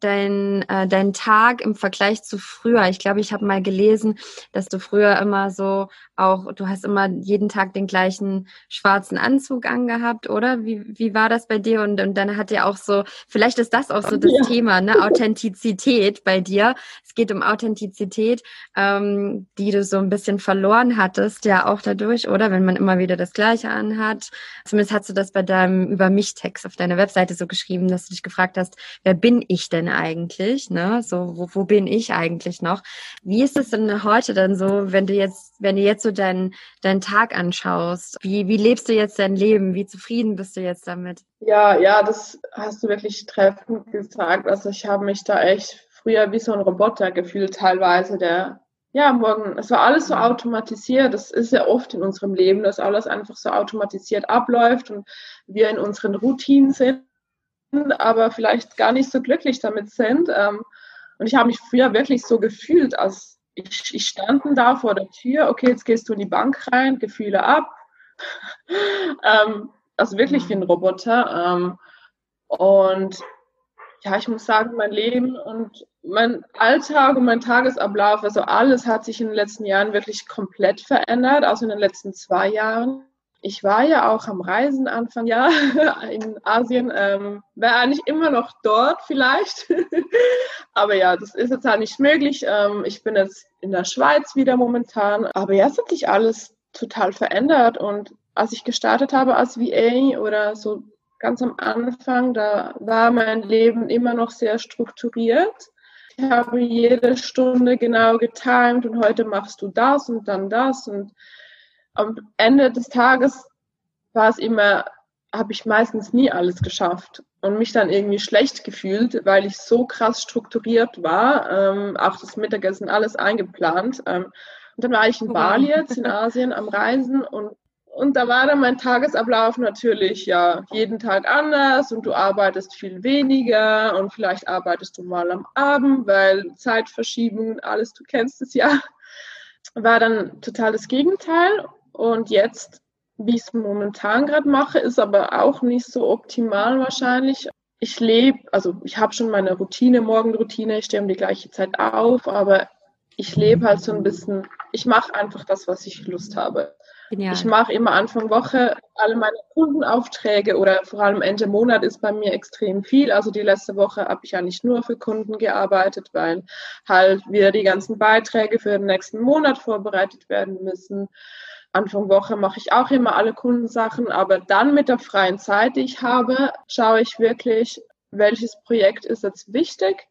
dein, äh, dein Tag im Vergleich zu früher? Ich glaube, ich habe mal gelesen, dass du früher immer so auch, du hast immer jeden Tag den gleichen schwarzen Anzug angehabt, oder? Wie, wie war das bei dir? Und, und dann hat ja auch so, vielleicht ist das auch so das ja. Thema, ne? Authentizität bei dir. Es geht um Authentizität, ähm, die du so ein bisschen verloren hattest, ja auch dadurch, oder? Wenn man immer wieder das Gleiche anhat. Zumindest hast du das bei deinem Über mich-Text auf deiner Webseite so geschrieben, dass du dich gefragt hast, wer bin ich denn eigentlich, ne? So, wo, wo bin ich eigentlich noch? Wie ist es denn heute dann so, wenn du jetzt, wenn du jetzt so deinen, deinen Tag anschaust? Wie, wie lebst du jetzt dein Leben? Wie zufrieden bist du jetzt damit? Ja, ja, das hast du wirklich treffend gesagt. Also ich habe mich da echt früher wie so ein Roboter gefühlt teilweise, der ja, morgen, es war alles so automatisiert. Das ist ja oft in unserem Leben, dass alles einfach so automatisiert abläuft und wir in unseren Routinen sind, aber vielleicht gar nicht so glücklich damit sind. Ähm, und ich habe mich früher wirklich so gefühlt, als ich, ich standen da vor der Tür, okay, jetzt gehst du in die Bank rein, Gefühle ab. ähm, also wirklich wie ein Roboter. Ähm, und ja, ich muss sagen, mein Leben und mein Alltag und mein Tagesablauf, also alles hat sich in den letzten Jahren wirklich komplett verändert, also in den letzten zwei Jahren. Ich war ja auch am Reisen Anfang Jahr in Asien, ähm, wäre eigentlich immer noch dort vielleicht. aber ja, das ist jetzt halt nicht möglich. Ähm, ich bin jetzt in der Schweiz wieder momentan. Aber ja, es hat sich alles total verändert. Und als ich gestartet habe als VA oder so ganz am Anfang, da war mein Leben immer noch sehr strukturiert. Ich habe jede Stunde genau getimt und heute machst du das und dann das und am Ende des Tages war es immer, habe ich meistens nie alles geschafft und mich dann irgendwie schlecht gefühlt, weil ich so krass strukturiert war, ähm, auch das Mittagessen alles eingeplant. Ähm, und dann war ich in Bali jetzt in Asien am Reisen und und da war dann mein Tagesablauf natürlich ja jeden Tag anders und du arbeitest viel weniger und vielleicht arbeitest du mal am Abend, weil Zeitverschiebungen, alles, du kennst es ja, war dann total das Gegenteil. Und jetzt, wie ich es momentan gerade mache, ist aber auch nicht so optimal wahrscheinlich. Ich lebe, also ich habe schon meine Routine, Morgenroutine, ich stehe um die gleiche Zeit auf, aber ich lebe halt so ein bisschen, ich mache einfach das, was ich Lust habe. Genial. Ich mache immer Anfang Woche alle meine Kundenaufträge oder vor allem Ende Monat ist bei mir extrem viel. Also die letzte Woche habe ich ja nicht nur für Kunden gearbeitet, weil halt wieder die ganzen Beiträge für den nächsten Monat vorbereitet werden müssen. Anfang Woche mache ich auch immer alle Kundensachen, aber dann mit der freien Zeit, die ich habe, schaue ich wirklich, welches Projekt ist jetzt wichtig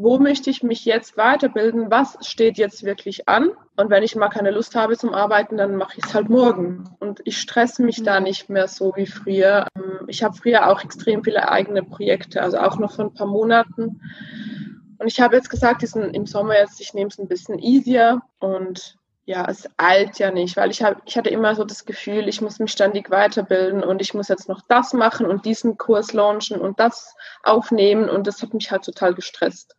wo möchte ich mich jetzt weiterbilden, was steht jetzt wirklich an. Und wenn ich mal keine Lust habe zum Arbeiten, dann mache ich es halt morgen. Und ich stresse mich da nicht mehr so wie früher. Ähm, ich habe früher auch extrem viele eigene Projekte, also auch noch vor ein paar Monaten. Und ich habe jetzt gesagt, diesen, im Sommer jetzt, ich nehme es ein bisschen easier und ja, es eilt ja nicht, weil ich habe, ich hatte immer so das Gefühl, ich muss mich ständig weiterbilden und ich muss jetzt noch das machen und diesen Kurs launchen und das aufnehmen und das hat mich halt total gestresst.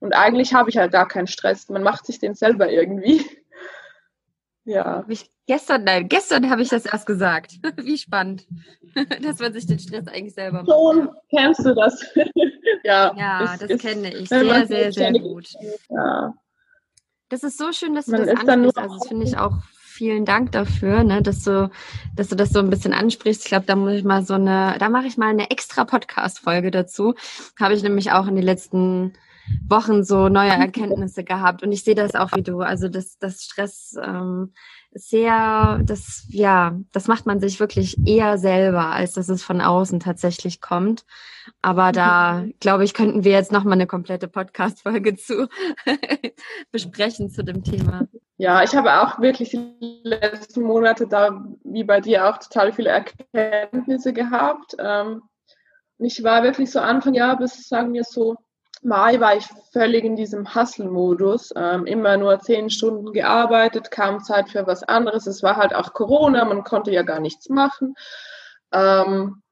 Und eigentlich habe ich halt gar keinen Stress. Man macht sich den selber irgendwie. Ja. Ich, gestern, nein, gestern habe ich das erst gesagt. Wie spannend, dass man sich den Stress eigentlich selber macht. Schon kennst du das? ja. Ja, ist, das ist, kenne ich sehr, sehr, sehr gut. Ja. Das ist so schön, dass du man das ansprichst. Also das finde ich auch vielen Dank dafür, ne, dass du, dass du das so ein bisschen ansprichst. Ich glaube, da muss ich mal so eine, da mache ich mal eine extra Podcast-Folge dazu. Habe ich nämlich auch in den letzten Wochen so neue Erkenntnisse gehabt. Und ich sehe das auch wie du. Also das, das Stress ähm, sehr, das, ja, das macht man sich wirklich eher selber, als dass es von außen tatsächlich kommt. Aber da, glaube ich, könnten wir jetzt nochmal eine komplette Podcast-Folge zu besprechen zu dem Thema. Ja, ich habe auch wirklich die letzten Monate da, wie bei dir auch, total viele Erkenntnisse gehabt. Ähm, ich war wirklich so Anfang Jahr bis, sagen wir so, Mai war ich völlig in diesem Hustle-Modus, ähm, immer nur zehn Stunden gearbeitet, kaum Zeit für was anderes. Es war halt auch Corona, man konnte ja gar nichts machen. Ähm,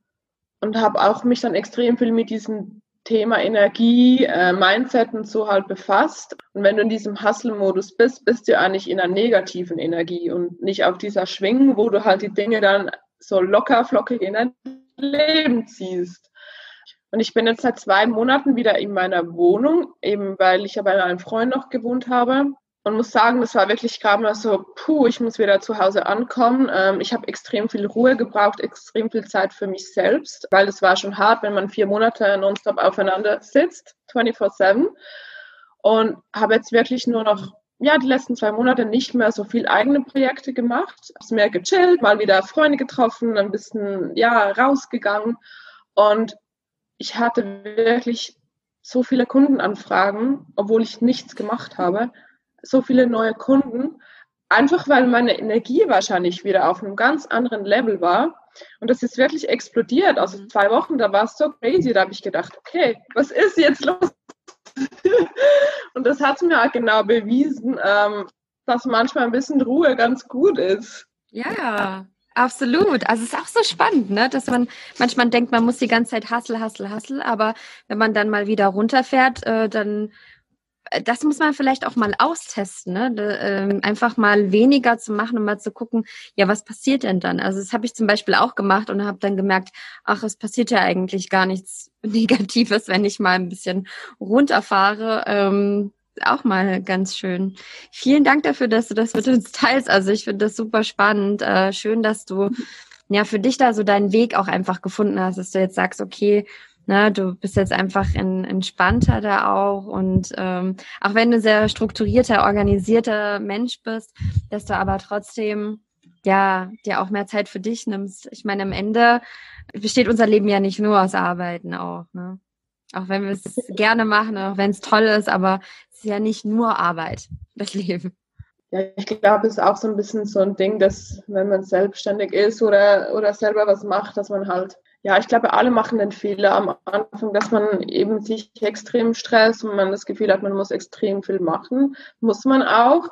und habe auch mich dann extrem viel mit diesem Thema Energie, äh, Mindset und so halt befasst. Und wenn du in diesem Hustle-Modus bist, bist du eigentlich in einer negativen Energie und nicht auf dieser Schwingung, wo du halt die Dinge dann so locker, flockig in dein Leben ziehst. Und ich bin jetzt seit zwei Monaten wieder in meiner Wohnung, eben weil ich ja bei einem Freund noch gewohnt habe. Und muss sagen, das war wirklich gerade mal so, puh, ich muss wieder zu Hause ankommen. Ähm, ich habe extrem viel Ruhe gebraucht, extrem viel Zeit für mich selbst, weil es war schon hart, wenn man vier Monate nonstop aufeinander sitzt, 24-7. Und habe jetzt wirklich nur noch ja, die letzten zwei Monate nicht mehr so viel eigene Projekte gemacht. Habe mehr gechillt, mal wieder Freunde getroffen, ein bisschen, ja, rausgegangen. Und ich hatte wirklich so viele Kundenanfragen, obwohl ich nichts gemacht habe, so viele neue Kunden, einfach weil meine Energie wahrscheinlich wieder auf einem ganz anderen Level war. Und das ist wirklich explodiert. Also mhm. zwei Wochen, da war es so crazy, da habe ich gedacht, okay, was ist jetzt los? und das hat mir auch genau bewiesen, ähm, dass manchmal ein bisschen Ruhe ganz gut ist. Ja, absolut. Also es ist auch so spannend, ne? dass man manchmal denkt, man muss die ganze Zeit hassel, hassel, hassel, aber wenn man dann mal wieder runterfährt, äh, dann äh, das muss man vielleicht auch mal austesten, ne? Ähm, einfach mal weniger zu machen und mal zu gucken, ja, was passiert denn dann? Also das habe ich zum Beispiel auch gemacht und habe dann gemerkt, ach, es passiert ja eigentlich gar nichts Negatives, wenn ich mal ein bisschen runterfahre. Ähm, auch mal ganz schön. Vielen Dank dafür, dass du das mit uns teilst. Also ich finde das super spannend. Äh, schön, dass du ja für dich da so deinen Weg auch einfach gefunden hast, dass du jetzt sagst, okay, Ne, du bist jetzt einfach in, entspannter da auch und ähm, auch wenn du sehr strukturierter, organisierter Mensch bist, dass du aber trotzdem ja dir auch mehr Zeit für dich nimmst. Ich meine, am Ende besteht unser Leben ja nicht nur aus Arbeiten auch. Ne? Auch wenn wir es gerne machen, auch wenn es toll ist, aber es ist ja nicht nur Arbeit, das Leben. Ja, ich glaube, es ist auch so ein bisschen so ein Ding, dass wenn man selbstständig ist oder, oder selber was macht, dass man halt ja, ich glaube, alle machen den Fehler am Anfang, dass man eben sich extrem stresst und man das Gefühl hat, man muss extrem viel machen. Muss man auch.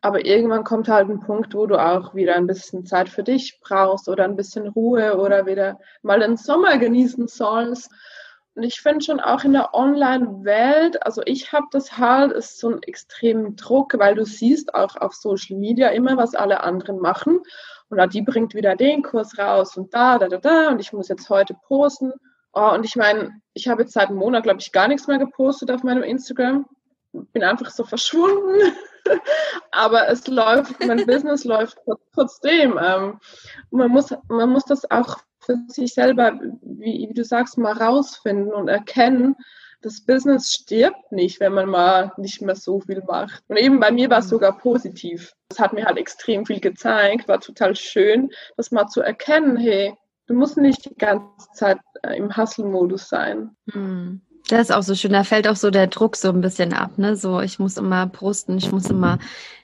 Aber irgendwann kommt halt ein Punkt, wo du auch wieder ein bisschen Zeit für dich brauchst oder ein bisschen Ruhe oder wieder mal den Sommer genießen sollst. Und ich finde schon auch in der Online-Welt, also ich habe das halt, ist so ein extremen Druck, weil du siehst auch auf Social Media immer, was alle anderen machen. Und die bringt wieder den Kurs raus und da, da, da, da. Und ich muss jetzt heute posten. Oh, und ich meine, ich habe jetzt seit einem Monat, glaube ich, gar nichts mehr gepostet auf meinem Instagram. Bin einfach so verschwunden. Aber es läuft, mein Business läuft trotzdem. Ähm, man, muss, man muss das auch für sich selber, wie, wie du sagst, mal rausfinden und erkennen, das Business stirbt nicht, wenn man mal nicht mehr so viel macht. Und eben bei mir war es mhm. sogar positiv. Das hat mir halt extrem viel gezeigt, war total schön, das mal zu erkennen, hey, du musst nicht die ganze Zeit äh, im Hustle-Modus sein. Hm. Das ist auch so schön. Da fällt auch so der Druck so ein bisschen ab, ne? So, ich muss immer posten, ich muss immer,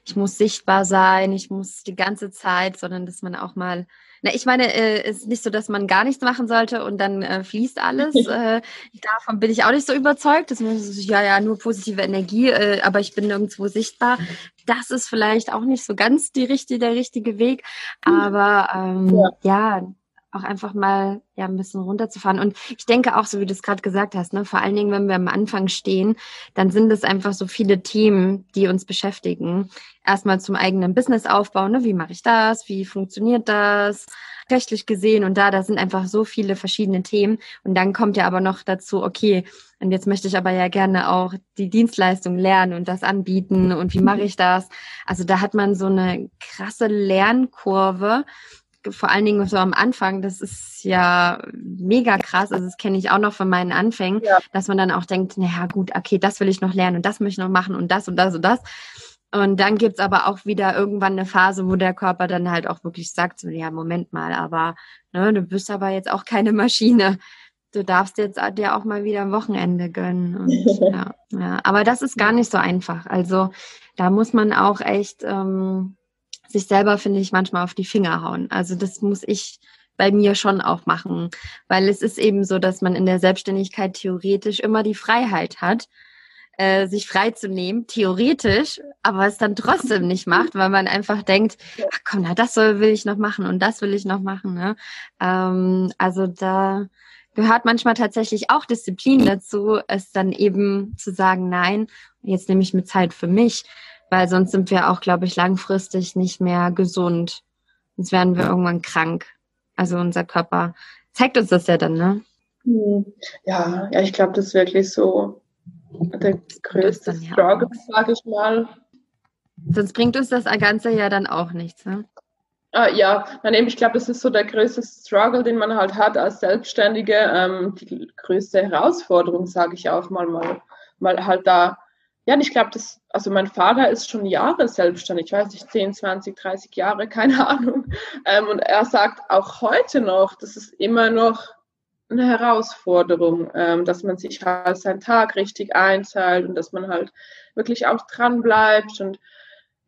ich muss sichtbar sein, ich muss die ganze Zeit, sondern dass man auch mal na, ich meine, äh, es ist nicht so, dass man gar nichts machen sollte und dann äh, fließt alles. äh, davon bin ich auch nicht so überzeugt. Das ist ja ja nur positive Energie, äh, aber ich bin nirgendwo sichtbar. Das ist vielleicht auch nicht so ganz die richtige, der richtige Weg. Aber ähm, ja. ja auch einfach mal ja ein bisschen runterzufahren. Und ich denke auch, so wie du es gerade gesagt hast, ne, vor allen Dingen, wenn wir am Anfang stehen, dann sind es einfach so viele Themen, die uns beschäftigen. Erstmal zum eigenen Business aufbauen, ne? wie mache ich das, wie funktioniert das, rechtlich gesehen und da, da sind einfach so viele verschiedene Themen. Und dann kommt ja aber noch dazu, okay, und jetzt möchte ich aber ja gerne auch die Dienstleistung lernen und das anbieten und wie mache ich das? Also da hat man so eine krasse Lernkurve vor allen Dingen so am Anfang, das ist ja mega krass. Also das kenne ich auch noch von meinen Anfängen, ja. dass man dann auch denkt, naja gut, okay, das will ich noch lernen und das möchte ich noch machen und das und das und das. Und dann gibt's aber auch wieder irgendwann eine Phase, wo der Körper dann halt auch wirklich sagt, so, ja, Moment mal, aber ne, du bist aber jetzt auch keine Maschine. Du darfst jetzt dir auch mal wieder ein Wochenende gönnen. Und, ja, ja. Aber das ist gar nicht so einfach. Also da muss man auch echt ähm, sich selber, finde ich, manchmal auf die Finger hauen. Also das muss ich bei mir schon auch machen, weil es ist eben so, dass man in der Selbstständigkeit theoretisch immer die Freiheit hat, äh, sich freizunehmen, theoretisch, aber es dann trotzdem nicht macht, weil man einfach denkt, ach komm, na, das soll, will ich noch machen und das will ich noch machen. Ne? Ähm, also da gehört manchmal tatsächlich auch Disziplin dazu, es dann eben zu sagen, nein, jetzt nehme ich mir Zeit für mich weil sonst sind wir auch, glaube ich, langfristig nicht mehr gesund. Sonst werden wir irgendwann krank. Also unser Körper zeigt uns das ja dann, ne? Hm. Ja, ja, ich glaube, das ist wirklich so der größte ja Struggle, sage ich mal. Sonst bringt uns das Ganze ja dann auch nichts, ne? Ah, ja, ich glaube, das ist so der größte Struggle, den man halt hat als Selbstständige. Ähm, die größte Herausforderung, sage ich auch mal, mal, mal halt da ja, und ich glaube, das, also mein Vater ist schon Jahre selbstständig, ich weiß nicht, 10, 20, 30 Jahre, keine Ahnung. Ähm, und er sagt auch heute noch, das ist immer noch eine Herausforderung, ähm, dass man sich halt seinen Tag richtig einzahlt und dass man halt wirklich auch dran bleibt und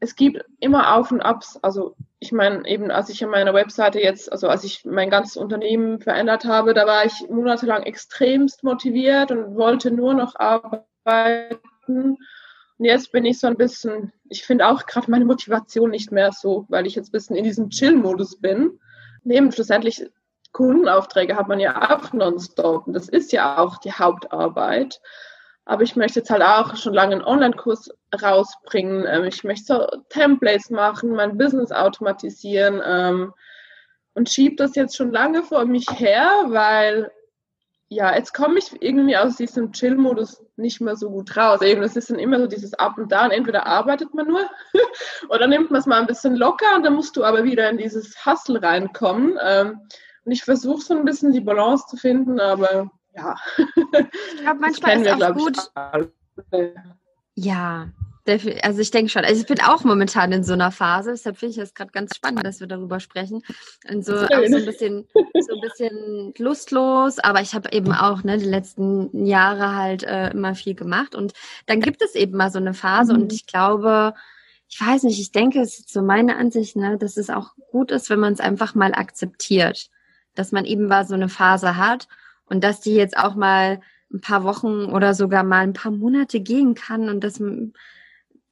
es gibt immer Auf und Abs. Also ich meine, eben als ich an meiner Webseite jetzt, also als ich mein ganzes Unternehmen verändert habe, da war ich monatelang extremst motiviert und wollte nur noch arbeiten. Und jetzt bin ich so ein bisschen, ich finde auch gerade meine Motivation nicht mehr so, weil ich jetzt ein bisschen in diesem Chill-Modus bin. Neben schlussendlich Kundenaufträge hat man ja auch nonstop. Und das ist ja auch die Hauptarbeit. Aber ich möchte jetzt halt auch schon lange einen Online-Kurs rausbringen. Ähm, ich möchte so Templates machen, mein Business automatisieren ähm, und schiebe das jetzt schon lange vor mich her, weil ja, jetzt komme ich irgendwie aus diesem Chill-Modus nicht mehr so gut raus. Eben, es ist dann immer so dieses Up und Down. Entweder arbeitet man nur oder nimmt man es mal ein bisschen locker und dann musst du aber wieder in dieses Hustle reinkommen. Ähm, und ich versuche so ein bisschen die Balance zu finden, aber ja. Ich glaube, manchmal ist es auch gut. Ja, also ich denke schon. Also ich bin auch momentan in so einer Phase, deshalb finde ich es gerade ganz spannend, dass wir darüber sprechen. Und so, auch so ein bisschen, so ein bisschen lustlos, aber ich habe eben auch ne, die letzten Jahre halt äh, immer viel gemacht. Und dann gibt es eben mal so eine Phase mhm. und ich glaube, ich weiß nicht, ich denke, es ist so meine Ansicht, ne, dass es auch gut ist, wenn man es einfach mal akzeptiert. Dass man eben mal so eine Phase hat und dass die jetzt auch mal ein paar Wochen oder sogar mal ein paar Monate gehen kann und dass,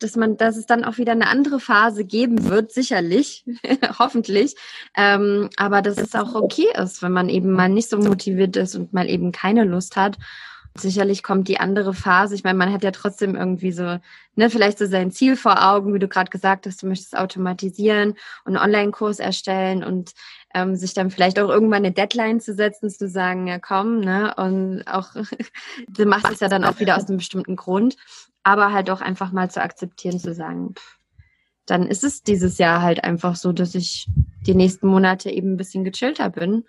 dass man, dass es dann auch wieder eine andere Phase geben wird, sicherlich, hoffentlich. Ähm, aber dass es auch okay ist, wenn man eben mal nicht so motiviert ist und mal eben keine Lust hat. Sicherlich kommt die andere Phase. Ich meine, man hat ja trotzdem irgendwie so, ne, vielleicht so sein Ziel vor Augen, wie du gerade gesagt hast, du möchtest automatisieren und einen Online-Kurs erstellen und ähm, sich dann vielleicht auch irgendwann eine Deadline zu setzen, zu sagen, ja komm, ne, und auch, du machst es ja dann auch wieder aus einem bestimmten Grund, aber halt auch einfach mal zu akzeptieren, zu sagen, pff, dann ist es dieses Jahr halt einfach so, dass ich die nächsten Monate eben ein bisschen gechillter bin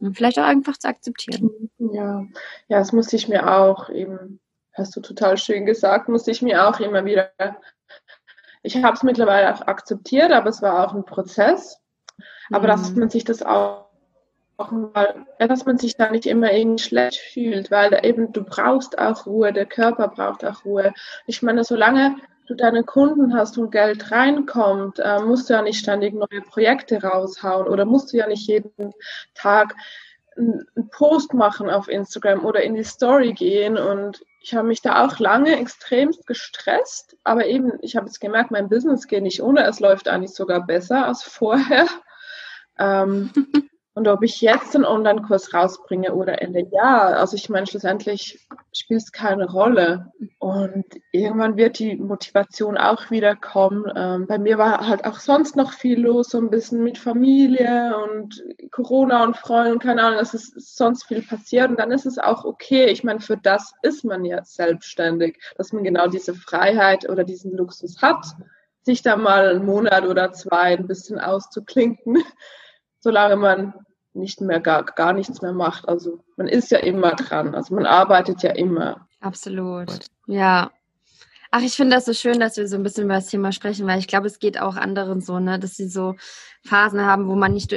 und vielleicht auch einfach zu akzeptieren. Ja, ja, das muss ich mir auch eben, hast du total schön gesagt, muss ich mir auch immer wieder, ich habe es mittlerweile auch akzeptiert, aber es war auch ein Prozess. Aber mhm. dass man sich das auch, auch mal, ja, dass man sich da nicht immer irgendwie schlecht fühlt, weil eben du brauchst auch Ruhe, der Körper braucht auch Ruhe. Ich meine, solange du deine Kunden hast und Geld reinkommt, äh, musst du ja nicht ständig neue Projekte raushauen oder musst du ja nicht jeden Tag einen Post machen auf Instagram oder in die Story gehen. Und ich habe mich da auch lange extremst gestresst, aber eben, ich habe jetzt gemerkt, mein Business geht nicht ohne, es läuft eigentlich sogar besser als vorher. Ähm, und ob ich jetzt einen Online-Kurs rausbringe oder Ende Jahr, also ich meine, schlussendlich spielt es keine Rolle. Und irgendwann wird die Motivation auch wieder kommen. Ähm, bei mir war halt auch sonst noch viel los, so ein bisschen mit Familie und Corona und Freunden, keine Ahnung, es ist sonst viel passiert. Und dann ist es auch okay. Ich meine, für das ist man ja selbstständig, dass man genau diese Freiheit oder diesen Luxus hat, sich da mal einen Monat oder zwei ein bisschen auszuklinken solange man nicht mehr gar, gar nichts mehr macht. Also man ist ja immer dran, also man arbeitet ja immer. Absolut. Ja, Ach, ich finde das so schön, dass wir so ein bisschen über das Thema sprechen, weil ich glaube, es geht auch anderen so, ne, dass sie so Phasen haben, wo man nicht,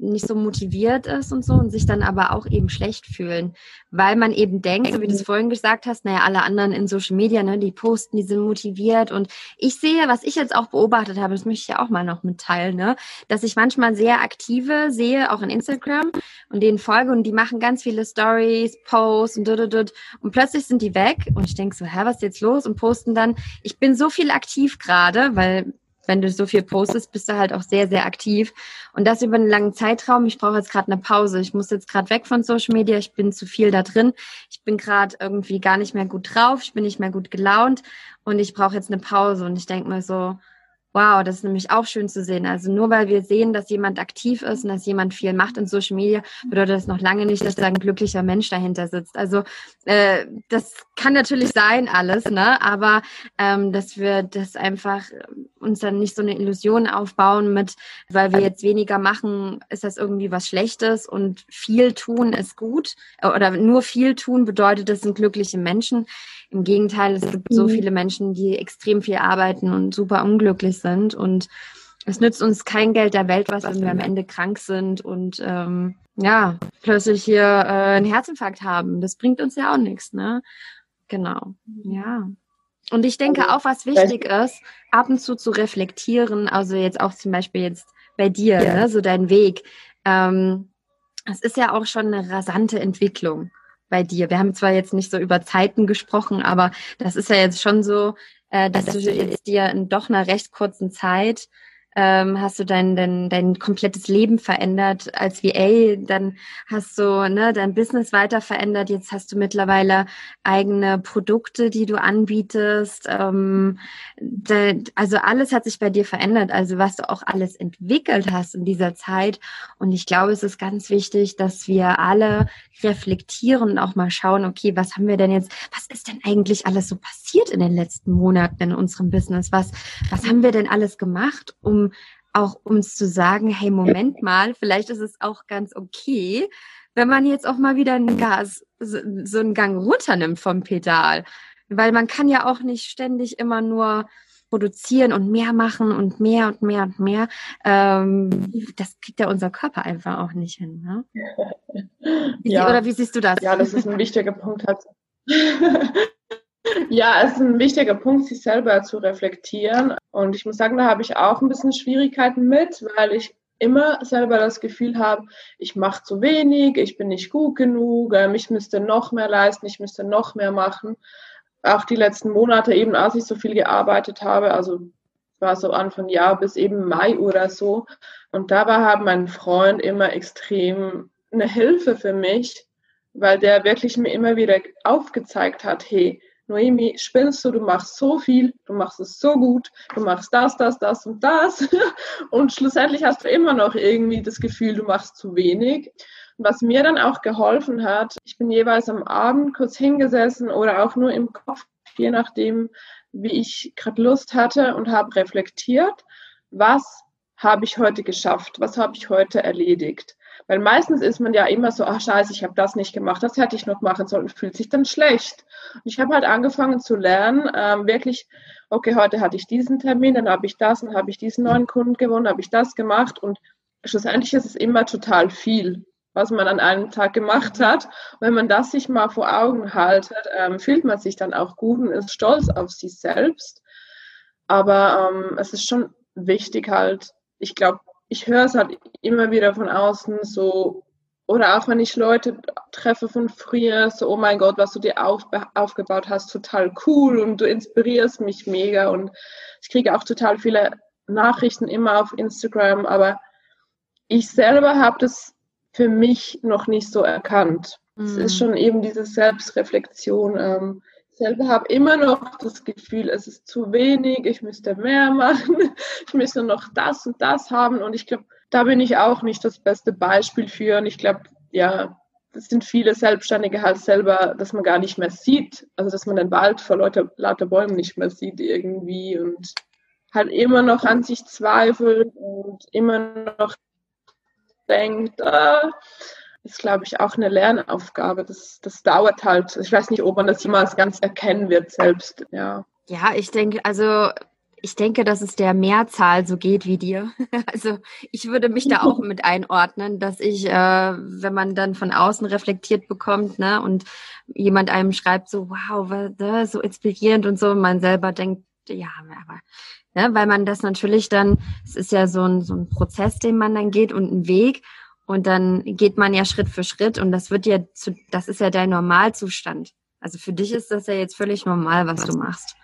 nicht so motiviert ist und so und sich dann aber auch eben schlecht fühlen, weil man eben denkt, so wie du es vorhin gesagt hast, naja, alle anderen in Social Media, ne, die posten, die sind motiviert. Und ich sehe, was ich jetzt auch beobachtet habe, das möchte ich ja auch mal noch mitteilen, ne, dass ich manchmal sehr aktive sehe, auch in Instagram und denen folge und die machen ganz viele Stories, Posts und dut, dut, und plötzlich sind die weg und ich denke so, hä, was ist jetzt los? Und posten dann, ich bin so viel aktiv gerade, weil wenn du so viel postest, bist du halt auch sehr, sehr aktiv. Und das über einen langen Zeitraum. Ich brauche jetzt gerade eine Pause. Ich muss jetzt gerade weg von Social Media. Ich bin zu viel da drin. Ich bin gerade irgendwie gar nicht mehr gut drauf. Ich bin nicht mehr gut gelaunt. Und ich brauche jetzt eine Pause. Und ich denke mir so, Wow, das ist nämlich auch schön zu sehen. Also nur weil wir sehen, dass jemand aktiv ist und dass jemand viel macht in Social Media, bedeutet das noch lange nicht, dass da ein glücklicher Mensch dahinter sitzt. Also äh, das kann natürlich sein alles, ne? Aber ähm, dass wir das einfach uns dann nicht so eine Illusion aufbauen mit, weil wir jetzt weniger machen, ist das irgendwie was Schlechtes und viel tun ist gut oder nur viel tun bedeutet, das sind glückliche Menschen. Im Gegenteil, es gibt so mhm. viele Menschen, die extrem viel arbeiten und super unglücklich sind. Und es nützt uns kein Geld der Welt was, wenn wir am Ende krank sind und ähm, ja, plötzlich hier äh, einen Herzinfarkt haben. Das bringt uns ja auch nichts, ne? Genau. Ja. Und ich denke also, auch, was wichtig ist, ab und zu zu reflektieren, also jetzt auch zum Beispiel jetzt bei dir, ja. ne, so dein Weg. Ähm, es ist ja auch schon eine rasante Entwicklung bei dir. Wir haben zwar jetzt nicht so über Zeiten gesprochen, aber das ist ja jetzt schon so, äh, dass du jetzt dir in doch einer recht kurzen Zeit ähm, hast du dein, dein, dein komplettes Leben verändert als VA, dann hast du ne, dein Business weiter verändert, jetzt hast du mittlerweile eigene Produkte, die du anbietest. Ähm, de, also alles hat sich bei dir verändert, also was du auch alles entwickelt hast in dieser Zeit. Und ich glaube, es ist ganz wichtig, dass wir alle reflektieren und auch mal schauen, okay, was haben wir denn jetzt, was ist denn eigentlich alles so passiert in den letzten Monaten in unserem Business? Was, was haben wir denn alles gemacht, um auch uns zu sagen, hey, Moment mal, vielleicht ist es auch ganz okay, wenn man jetzt auch mal wieder einen Gas, so, so einen Gang runternimmt vom Pedal. Weil man kann ja auch nicht ständig immer nur produzieren und mehr machen und mehr und mehr und mehr. Ähm, das kriegt ja unser Körper einfach auch nicht hin. Ne? Wie, ja. Oder wie siehst du das? Ja, das ist ein wichtiger Punkt. Ja, es ist ein wichtiger Punkt, sich selber zu reflektieren. Und ich muss sagen, da habe ich auch ein bisschen Schwierigkeiten mit, weil ich immer selber das Gefühl habe, ich mache zu wenig, ich bin nicht gut genug, ähm, ich müsste noch mehr leisten, ich müsste noch mehr machen. Auch die letzten Monate, eben als ich so viel gearbeitet habe, also war so Anfang Jahr bis eben Mai oder so. Und dabei hat mein Freund immer extrem eine Hilfe für mich, weil der wirklich mir immer wieder aufgezeigt hat, hey, Noemi, spinnst du, du machst so viel, du machst es so gut, du machst das, das, das und das. Und schlussendlich hast du immer noch irgendwie das Gefühl, du machst zu wenig. Was mir dann auch geholfen hat, ich bin jeweils am Abend kurz hingesessen oder auch nur im Kopf, je nachdem, wie ich gerade Lust hatte und habe reflektiert, was habe ich heute geschafft, was habe ich heute erledigt. Weil meistens ist man ja immer so, ach scheiße, ich habe das nicht gemacht, das hätte ich noch machen sollen und fühlt sich dann schlecht. Und ich habe halt angefangen zu lernen, ähm, wirklich, okay, heute hatte ich diesen Termin, dann habe ich das, dann habe ich diesen neuen Kunden gewonnen, habe ich das gemacht und schlussendlich ist es immer total viel, was man an einem Tag gemacht hat. Und wenn man das sich mal vor Augen haltet, ähm, fühlt man sich dann auch gut und ist stolz auf sich selbst. Aber ähm, es ist schon wichtig halt, ich glaube, ich höre es halt immer wieder von außen so, oder auch wenn ich Leute treffe von früher, so, oh mein Gott, was du dir auf, aufgebaut hast, total cool und du inspirierst mich mega und ich kriege auch total viele Nachrichten immer auf Instagram, aber ich selber habe das für mich noch nicht so erkannt. Es ist mhm. schon eben diese Selbstreflexion. Ähm, selber habe immer noch das Gefühl, es ist zu wenig, ich müsste mehr machen, ich müsste noch das und das haben. Und ich glaube, da bin ich auch nicht das beste Beispiel für. Und ich glaube, ja, das sind viele Selbstständige halt selber, dass man gar nicht mehr sieht. Also, dass man den Wald vor lauter, lauter Bäumen nicht mehr sieht irgendwie und halt immer noch an sich zweifelt und immer noch denkt, ah, ist, glaube ich, auch eine Lernaufgabe. Das, das dauert halt. Ich weiß nicht, ob man das jemals ganz erkennen wird selbst. Ja, ja ich denke, also ich denke, dass es der Mehrzahl so geht wie dir. Also ich würde mich da auch mit einordnen, dass ich, äh, wenn man dann von außen reflektiert bekommt, ne, und jemand einem schreibt so, wow, was, so inspirierend und so, und man selber denkt, ja, aber, ne, weil man das natürlich dann, es ist ja so ein, so ein Prozess, den man dann geht und ein Weg. Und dann geht man ja Schritt für Schritt und das wird ja zu, das ist ja dein Normalzustand. Also für dich ist das ja jetzt völlig normal, was du machst.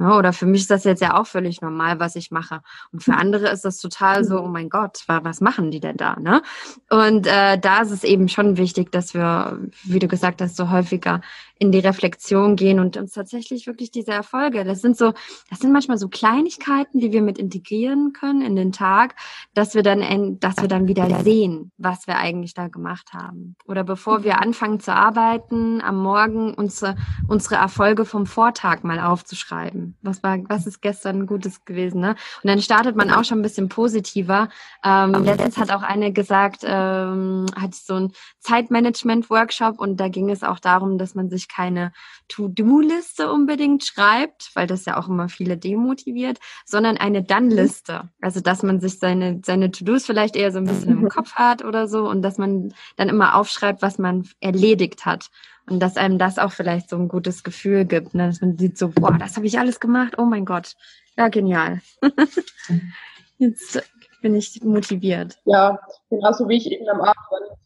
Ja, oder für mich ist das jetzt ja auch völlig normal, was ich mache. Und für andere ist das total so, oh mein Gott, was machen die denn da? Ne? Und äh, da ist es eben schon wichtig, dass wir, wie du gesagt hast, so häufiger in die Reflexion gehen und uns tatsächlich wirklich diese Erfolge, das sind so, das sind manchmal so Kleinigkeiten, die wir mit integrieren können in den Tag, dass wir dann, dass wir dann wieder sehen, was wir eigentlich da gemacht haben. Oder bevor wir anfangen zu arbeiten, am Morgen unsere, unsere Erfolge vom Vortag mal aufzuschreiben. Was war, was ist gestern Gutes gewesen, ne? Und dann startet man auch schon ein bisschen positiver. Ähm, letztens hat auch eine gesagt, ähm, hat so ein Zeitmanagement-Workshop und da ging es auch darum, dass man sich sich keine To-Do-Liste unbedingt schreibt, weil das ja auch immer viele demotiviert, sondern eine Dann-Liste. Also dass man sich seine, seine To-Dos vielleicht eher so ein bisschen im Kopf hat oder so und dass man dann immer aufschreibt, was man erledigt hat. Und dass einem das auch vielleicht so ein gutes Gefühl gibt, ne? dass man sieht so, boah, das habe ich alles gemacht, oh mein Gott, ja, genial. Jetzt bin ich motiviert. Ja, genauso wie ich eben am Abend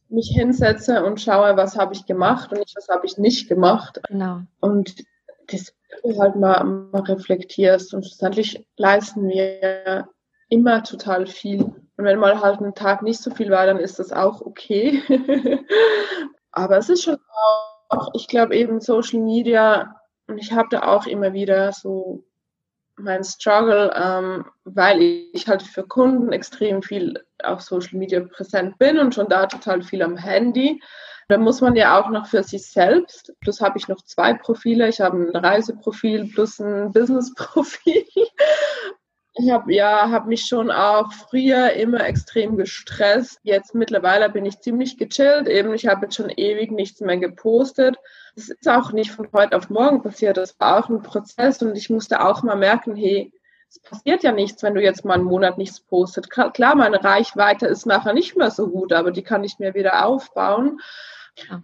mich hinsetze und schaue, was habe ich gemacht und nicht, was habe ich nicht gemacht. Genau. Und das halt mal, mal reflektierst und schlussendlich leisten wir immer total viel. Und wenn mal halt ein Tag nicht so viel war, dann ist das auch okay. Aber es ist schon auch, ich glaube eben Social Media, und ich habe da auch immer wieder so mein Struggle, ähm, weil ich halt für Kunden extrem viel auf Social Media präsent bin und schon da total viel am Handy. Da muss man ja auch noch für sich selbst, plus habe ich noch zwei Profile. Ich habe ein Reiseprofil plus ein Businessprofil. Ich habe ja, habe mich schon auch früher immer extrem gestresst. Jetzt mittlerweile bin ich ziemlich gechillt. Eben, ich habe jetzt schon ewig nichts mehr gepostet. Das ist auch nicht von heute auf morgen passiert. Das war auch ein Prozess und ich musste auch mal merken, hey, es passiert ja nichts, wenn du jetzt mal einen Monat nichts postet. Klar, meine Reichweite ist nachher nicht mehr so gut, aber die kann ich mir wieder aufbauen.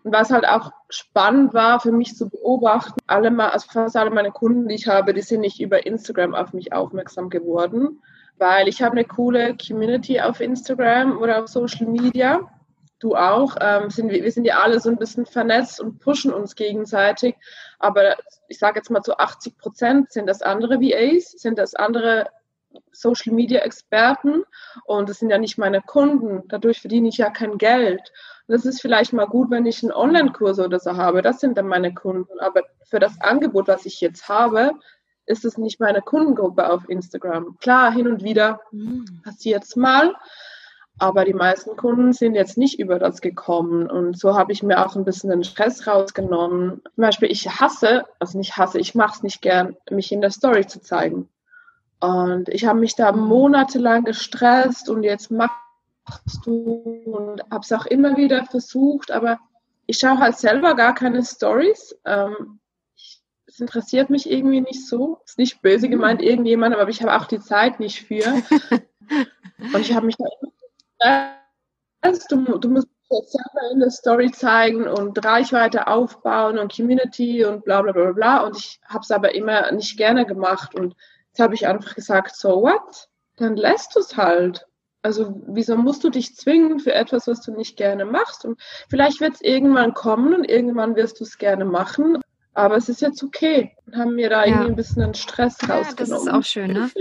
Und was halt auch spannend war für mich zu beobachten, alle also fast alle meine Kunden, die ich habe, die sind nicht über Instagram auf mich aufmerksam geworden, weil ich habe eine coole Community auf Instagram oder auf Social Media. Du auch. Ähm, sind wir sind ja alle so ein bisschen vernetzt und pushen uns gegenseitig. Aber ich sage jetzt mal zu 80 Prozent sind das andere VAs, sind das andere Social Media Experten und das sind ja nicht meine Kunden. Dadurch verdiene ich ja kein Geld. Das ist vielleicht mal gut, wenn ich einen Online-Kurs oder so habe. Das sind dann meine Kunden. Aber für das Angebot, was ich jetzt habe, ist es nicht meine Kundengruppe auf Instagram. Klar, hin und wieder mhm. passiert es mal. Aber die meisten Kunden sind jetzt nicht über das gekommen. Und so habe ich mir auch ein bisschen den Stress rausgenommen. Zum Beispiel, ich hasse, also nicht hasse, ich mache es nicht gern, mich in der Story zu zeigen. Und ich habe mich da monatelang gestresst und jetzt mache machst du? Und habe es auch immer wieder versucht, aber ich schaue halt selber gar keine Stories. Ähm, es interessiert mich irgendwie nicht so. Ist nicht böse hm. gemeint irgendjemand, aber ich habe auch die Zeit nicht für. und ich habe mich da immer du, du musst jetzt selber in der Story zeigen und Reichweite aufbauen und Community und bla bla bla bla. Und ich habe es aber immer nicht gerne gemacht. Und jetzt habe ich einfach gesagt, so what? Dann lässt du es halt. Also wieso musst du dich zwingen für etwas, was du nicht gerne machst? Und vielleicht wird es irgendwann kommen und irgendwann wirst du es gerne machen. Aber es ist jetzt okay. Und haben mir da ja. irgendwie ein bisschen den Stress ja, rausgenommen. Das ist auch schön, ne?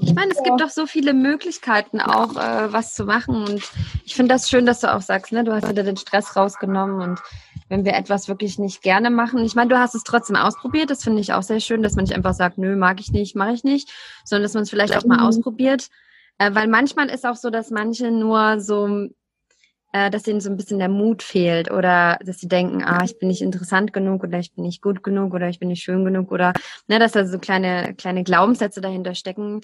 Ich meine, es gibt doch so viele Möglichkeiten auch, äh, was zu machen. Und ich finde das schön, dass du auch sagst, ne, du hast wieder den Stress rausgenommen. Und wenn wir etwas wirklich nicht gerne machen, ich meine, du hast es trotzdem ausprobiert. Das finde ich auch sehr schön, dass man nicht einfach sagt, nö, mag ich nicht, mache ich nicht, sondern dass man es vielleicht auch mal mhm. ausprobiert äh, weil manchmal ist auch so, dass manche nur so, äh, dass ihnen so ein bisschen der Mut fehlt oder dass sie denken, ah, ich bin nicht interessant genug oder ich bin nicht gut genug oder ich bin nicht schön genug oder ne, dass da so kleine, kleine Glaubenssätze dahinter stecken.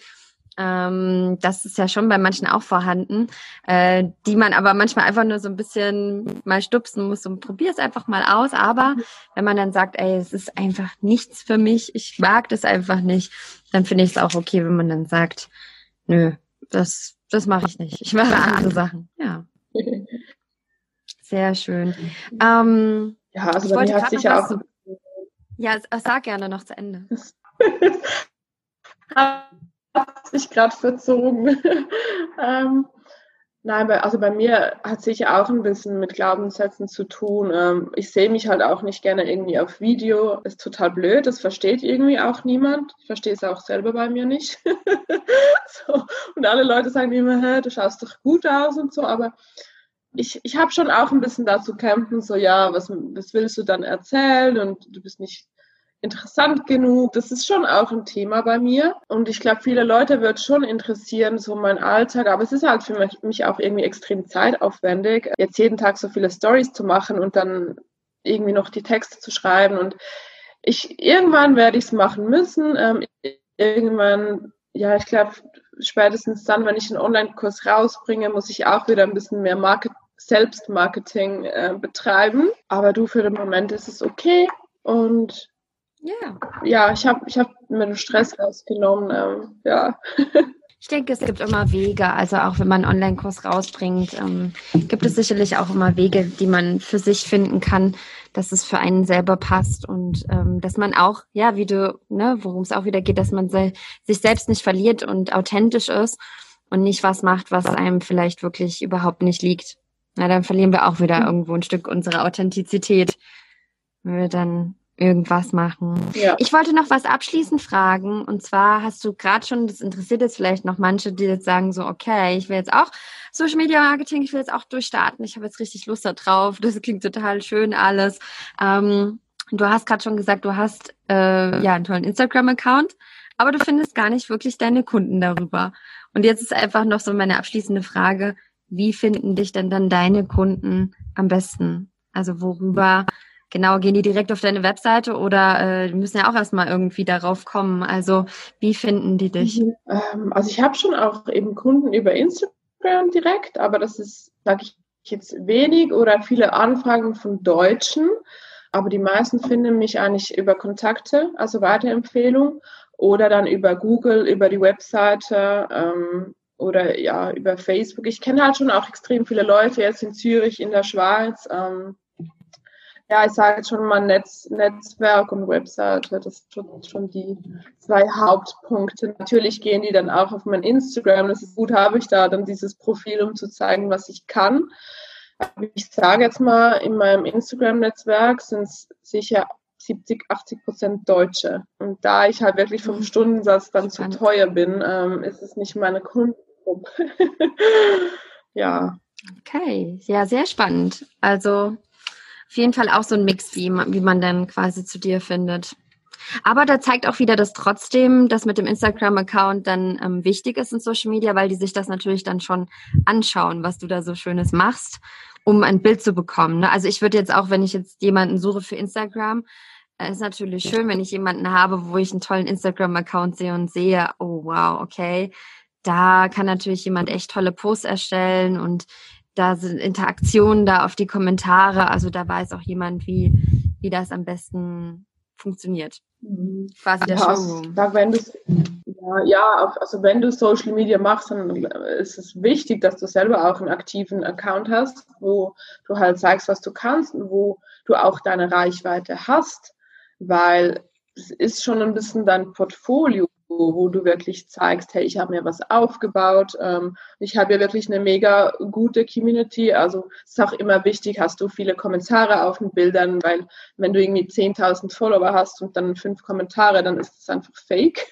Ähm, das ist ja schon bei manchen auch vorhanden, äh, die man aber manchmal einfach nur so ein bisschen mal stupsen muss und probier es einfach mal aus. Aber wenn man dann sagt, ey, es ist einfach nichts für mich, ich mag das einfach nicht, dann finde ich es auch okay, wenn man dann sagt, nö, das, das mache ich nicht. Ich mache andere Sachen. Ja. Sehr schön. Ähm, ja, also ich wollte hat sich ja auch. Ja, sag gerne noch zu Ende. hat sich gerade verzogen. ähm, Nein, also bei mir hat sich auch ein bisschen mit Glaubenssätzen zu tun. Ähm, ich sehe mich halt auch nicht gerne irgendwie auf Video. Ist total blöd, das versteht irgendwie auch niemand. Ich verstehe es auch selber bei mir nicht. so. Und alle Leute sagen immer, Hä, du schaust doch gut aus und so, aber ich, ich habe schon auch ein bisschen dazu kämpfen, so ja, was, was willst du dann erzählen und du bist nicht interessant genug. Das ist schon auch ein Thema bei mir. Und ich glaube, viele Leute wird schon interessieren, so mein Alltag. Aber es ist halt für mich auch irgendwie extrem zeitaufwendig, jetzt jeden Tag so viele Stories zu machen und dann irgendwie noch die Texte zu schreiben. Und ich, irgendwann werde ich es machen müssen. Ähm, irgendwann, ja, ich glaube, spätestens dann, wenn ich einen Online-Kurs rausbringe, muss ich auch wieder ein bisschen mehr Market Selbstmarketing äh, betreiben. Aber du, für den Moment ist es okay. Und ja, ja ich habe ich hab mir den Stress rausgenommen. Ähm, ja. Ich denke, es gibt immer Wege. Also auch wenn man einen Online-Kurs rausbringt, ähm, gibt es sicherlich auch immer Wege, die man für sich finden kann, dass es für einen selber passt und ähm, dass man auch, ja, wie du, ne, worum es auch wieder geht, dass man se sich selbst nicht verliert und authentisch ist und nicht was macht, was einem vielleicht wirklich überhaupt nicht liegt. Na, dann verlieren wir auch wieder irgendwo ein Stück unserer Authentizität, wenn wir dann irgendwas machen. Ja. Ich wollte noch was abschließend fragen. Und zwar hast du gerade schon, das interessiert jetzt vielleicht noch manche, die jetzt sagen so, okay, ich will jetzt auch Social Media Marketing, ich will jetzt auch durchstarten. Ich habe jetzt richtig Lust da drauf. Das klingt total schön alles. Ähm, du hast gerade schon gesagt, du hast äh, ja einen tollen Instagram-Account, aber du findest gar nicht wirklich deine Kunden darüber. Und jetzt ist einfach noch so meine abschließende Frage, wie finden dich denn dann deine Kunden am besten? Also worüber Genau, gehen die direkt auf deine Webseite oder äh, müssen ja auch erstmal irgendwie darauf kommen? Also wie finden die dich? Mhm. Ähm, also ich habe schon auch eben Kunden über Instagram direkt, aber das ist, sage ich jetzt, wenig oder viele Anfragen von Deutschen. Aber die meisten finden mich eigentlich über Kontakte, also Weiterempfehlung oder dann über Google, über die Webseite ähm, oder ja, über Facebook. Ich kenne halt schon auch extrem viele Leute jetzt in Zürich, in der Schweiz. Ähm, ja, ich sage jetzt schon mal Netz, Netzwerk und Webseite, das sind schon, die zwei Hauptpunkte. Natürlich gehen die dann auch auf mein Instagram. Das ist gut, habe ich da dann dieses Profil, um zu zeigen, was ich kann. Ich sage jetzt mal, in meinem Instagram-Netzwerk sind es sicher 70, 80 Prozent Deutsche. Und da ich halt wirklich vom mhm. Stundensatz dann zu teuer bin, ähm, ist es nicht meine Kundengruppe. ja. Okay, ja, sehr spannend. Also auf jeden Fall auch so ein Mix, wie man, wie man dann quasi zu dir findet. Aber da zeigt auch wieder, dass trotzdem das mit dem Instagram-Account dann ähm, wichtig ist in Social Media, weil die sich das natürlich dann schon anschauen, was du da so Schönes machst, um ein Bild zu bekommen. Ne? Also ich würde jetzt auch, wenn ich jetzt jemanden suche für Instagram, äh, ist natürlich schön, wenn ich jemanden habe, wo ich einen tollen Instagram-Account sehe und sehe, oh wow, okay, da kann natürlich jemand echt tolle Posts erstellen und da sind Interaktionen da auf die Kommentare. Also da weiß auch jemand, wie, wie das am besten funktioniert. Mhm. Quasi der ja, Showroom. Wenn ja, ja, also wenn du Social Media machst, dann ist es wichtig, dass du selber auch einen aktiven Account hast, wo du halt zeigst, was du kannst und wo du auch deine Reichweite hast, weil es ist schon ein bisschen dein Portfolio wo du wirklich zeigst, hey, ich habe mir was aufgebaut, ähm, ich habe ja wirklich eine mega gute Community, also es ist auch immer wichtig, hast du viele Kommentare auf den Bildern, weil wenn du irgendwie 10.000 Follower hast und dann fünf Kommentare, dann ist es einfach fake.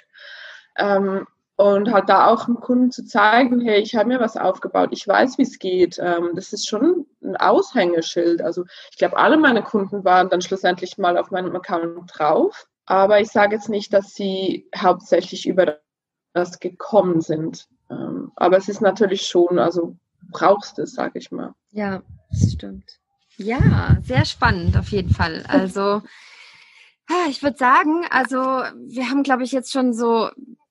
Ähm, und halt da auch dem Kunden zu zeigen, hey, ich habe mir was aufgebaut, ich weiß, wie es geht. Ähm, das ist schon ein Aushängeschild. Also ich glaube, alle meine Kunden waren dann schlussendlich mal auf meinem Account drauf. Aber ich sage jetzt nicht, dass sie hauptsächlich über das gekommen sind. Ähm, aber es ist natürlich schon, also brauchst es, sage ich mal. Ja, das stimmt. Ja, sehr spannend auf jeden Fall. Also ah, ich würde sagen, also wir haben, glaube ich, jetzt schon so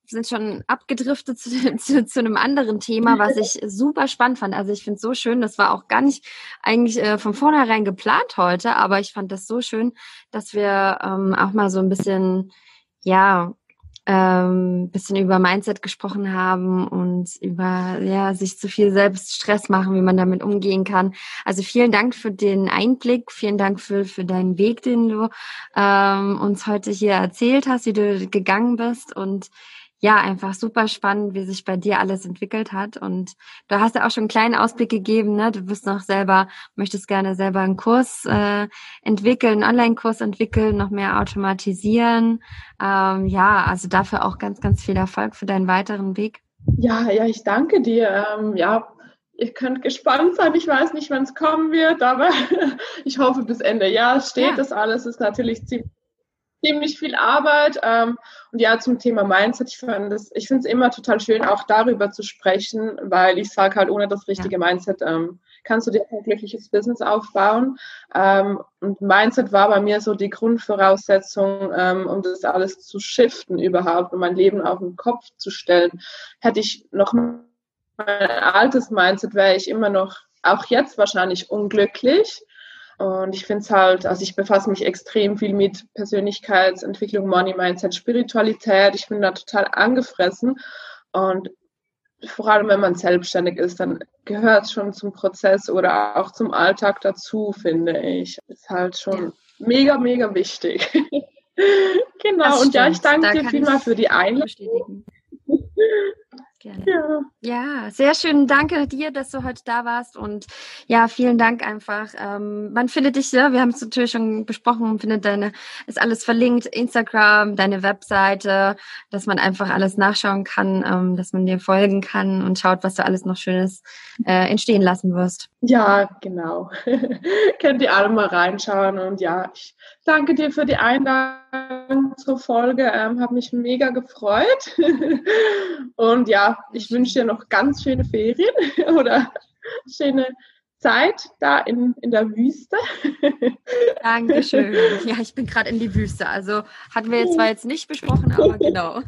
sind schon abgedriftet zu, zu, zu einem anderen Thema, was ich super spannend fand. Also ich finde es so schön, das war auch gar nicht eigentlich äh, von vornherein geplant heute, aber ich fand das so schön, dass wir ähm, auch mal so ein bisschen, ja, ähm, bisschen über Mindset gesprochen haben und über ja sich zu viel selbst Stress machen, wie man damit umgehen kann. Also vielen Dank für den Einblick, vielen Dank für für deinen Weg, den du ähm, uns heute hier erzählt hast, wie du gegangen bist und ja, einfach super spannend, wie sich bei dir alles entwickelt hat. Und du hast ja auch schon einen kleinen Ausblick gegeben, ne? Du bist noch selber, möchtest gerne selber einen Kurs äh, entwickeln, einen Online-Kurs entwickeln, noch mehr automatisieren. Ähm, ja, also dafür auch ganz, ganz viel Erfolg für deinen weiteren Weg. Ja, ja, ich danke dir. Ähm, ja, ihr könnt gespannt sein. Ich weiß nicht, wann es kommen wird, aber ich hoffe, bis Ende Jahr steht ja. das alles. Ist natürlich ziemlich ziemlich viel Arbeit. Ähm, und ja, zum Thema Mindset, ich finde es ich finde es immer total schön, auch darüber zu sprechen, weil ich sage halt, ohne das richtige ja. Mindset ähm, kannst du dir ein glückliches Business aufbauen. Ähm, und Mindset war bei mir so die Grundvoraussetzung, ähm, um das alles zu shiften überhaupt, um mein Leben auf den Kopf zu stellen. Hätte ich noch mein altes Mindset, wäre ich immer noch auch jetzt wahrscheinlich unglücklich. Und ich finde es halt, also ich befasse mich extrem viel mit Persönlichkeitsentwicklung, Money Mindset, Spiritualität. Ich bin da total angefressen. Und vor allem wenn man selbstständig ist, dann gehört es schon zum Prozess oder auch zum Alltag dazu, finde ich. Ist halt schon ja. mega, mega wichtig. genau, und ja, ich danke da dir vielmal für die Einladung. Gerne. Ja. ja, sehr schön. Danke dir, dass du heute da warst. Und ja, vielen Dank einfach. Ähm, man findet dich, ja, wir haben es natürlich schon besprochen, findet deine, ist alles verlinkt, Instagram, deine Webseite, dass man einfach alles nachschauen kann, ähm, dass man dir folgen kann und schaut, was du alles noch Schönes äh, entstehen lassen wirst. Ja, genau. Könnt ihr alle mal reinschauen. Und ja, ich danke dir für die Einladung zur Folge. Ähm, Habe mich mega gefreut. Und ja, ich wünsche dir noch ganz schöne Ferien oder schöne Zeit da in, in der Wüste. Dankeschön. Ja, ich bin gerade in die Wüste. Also hatten wir jetzt zwar jetzt nicht besprochen, aber genau.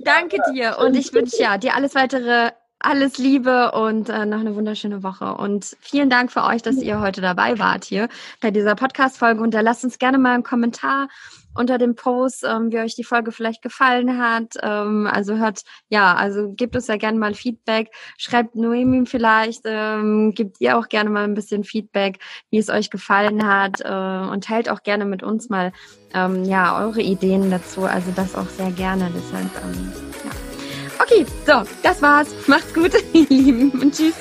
Danke dir und ich wünsche ja dir alles weitere alles Liebe und äh, noch eine wunderschöne Woche. Und vielen Dank für euch, dass ihr heute dabei wart hier bei dieser Podcast-Folge. Und da lasst uns gerne mal einen Kommentar unter dem Post, ähm, wie euch die Folge vielleicht gefallen hat. Ähm, also hört, ja, also gebt uns ja gerne mal Feedback. Schreibt Noemi vielleicht, ähm, gebt ihr auch gerne mal ein bisschen Feedback, wie es euch gefallen hat äh, und teilt auch gerne mit uns mal ähm, ja eure Ideen dazu. Also das auch sehr gerne. Deshalb ähm, ja. Okay, so, das war's. Macht's gut, ihr Lieben. Und tschüss.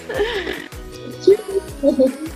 Tschüss.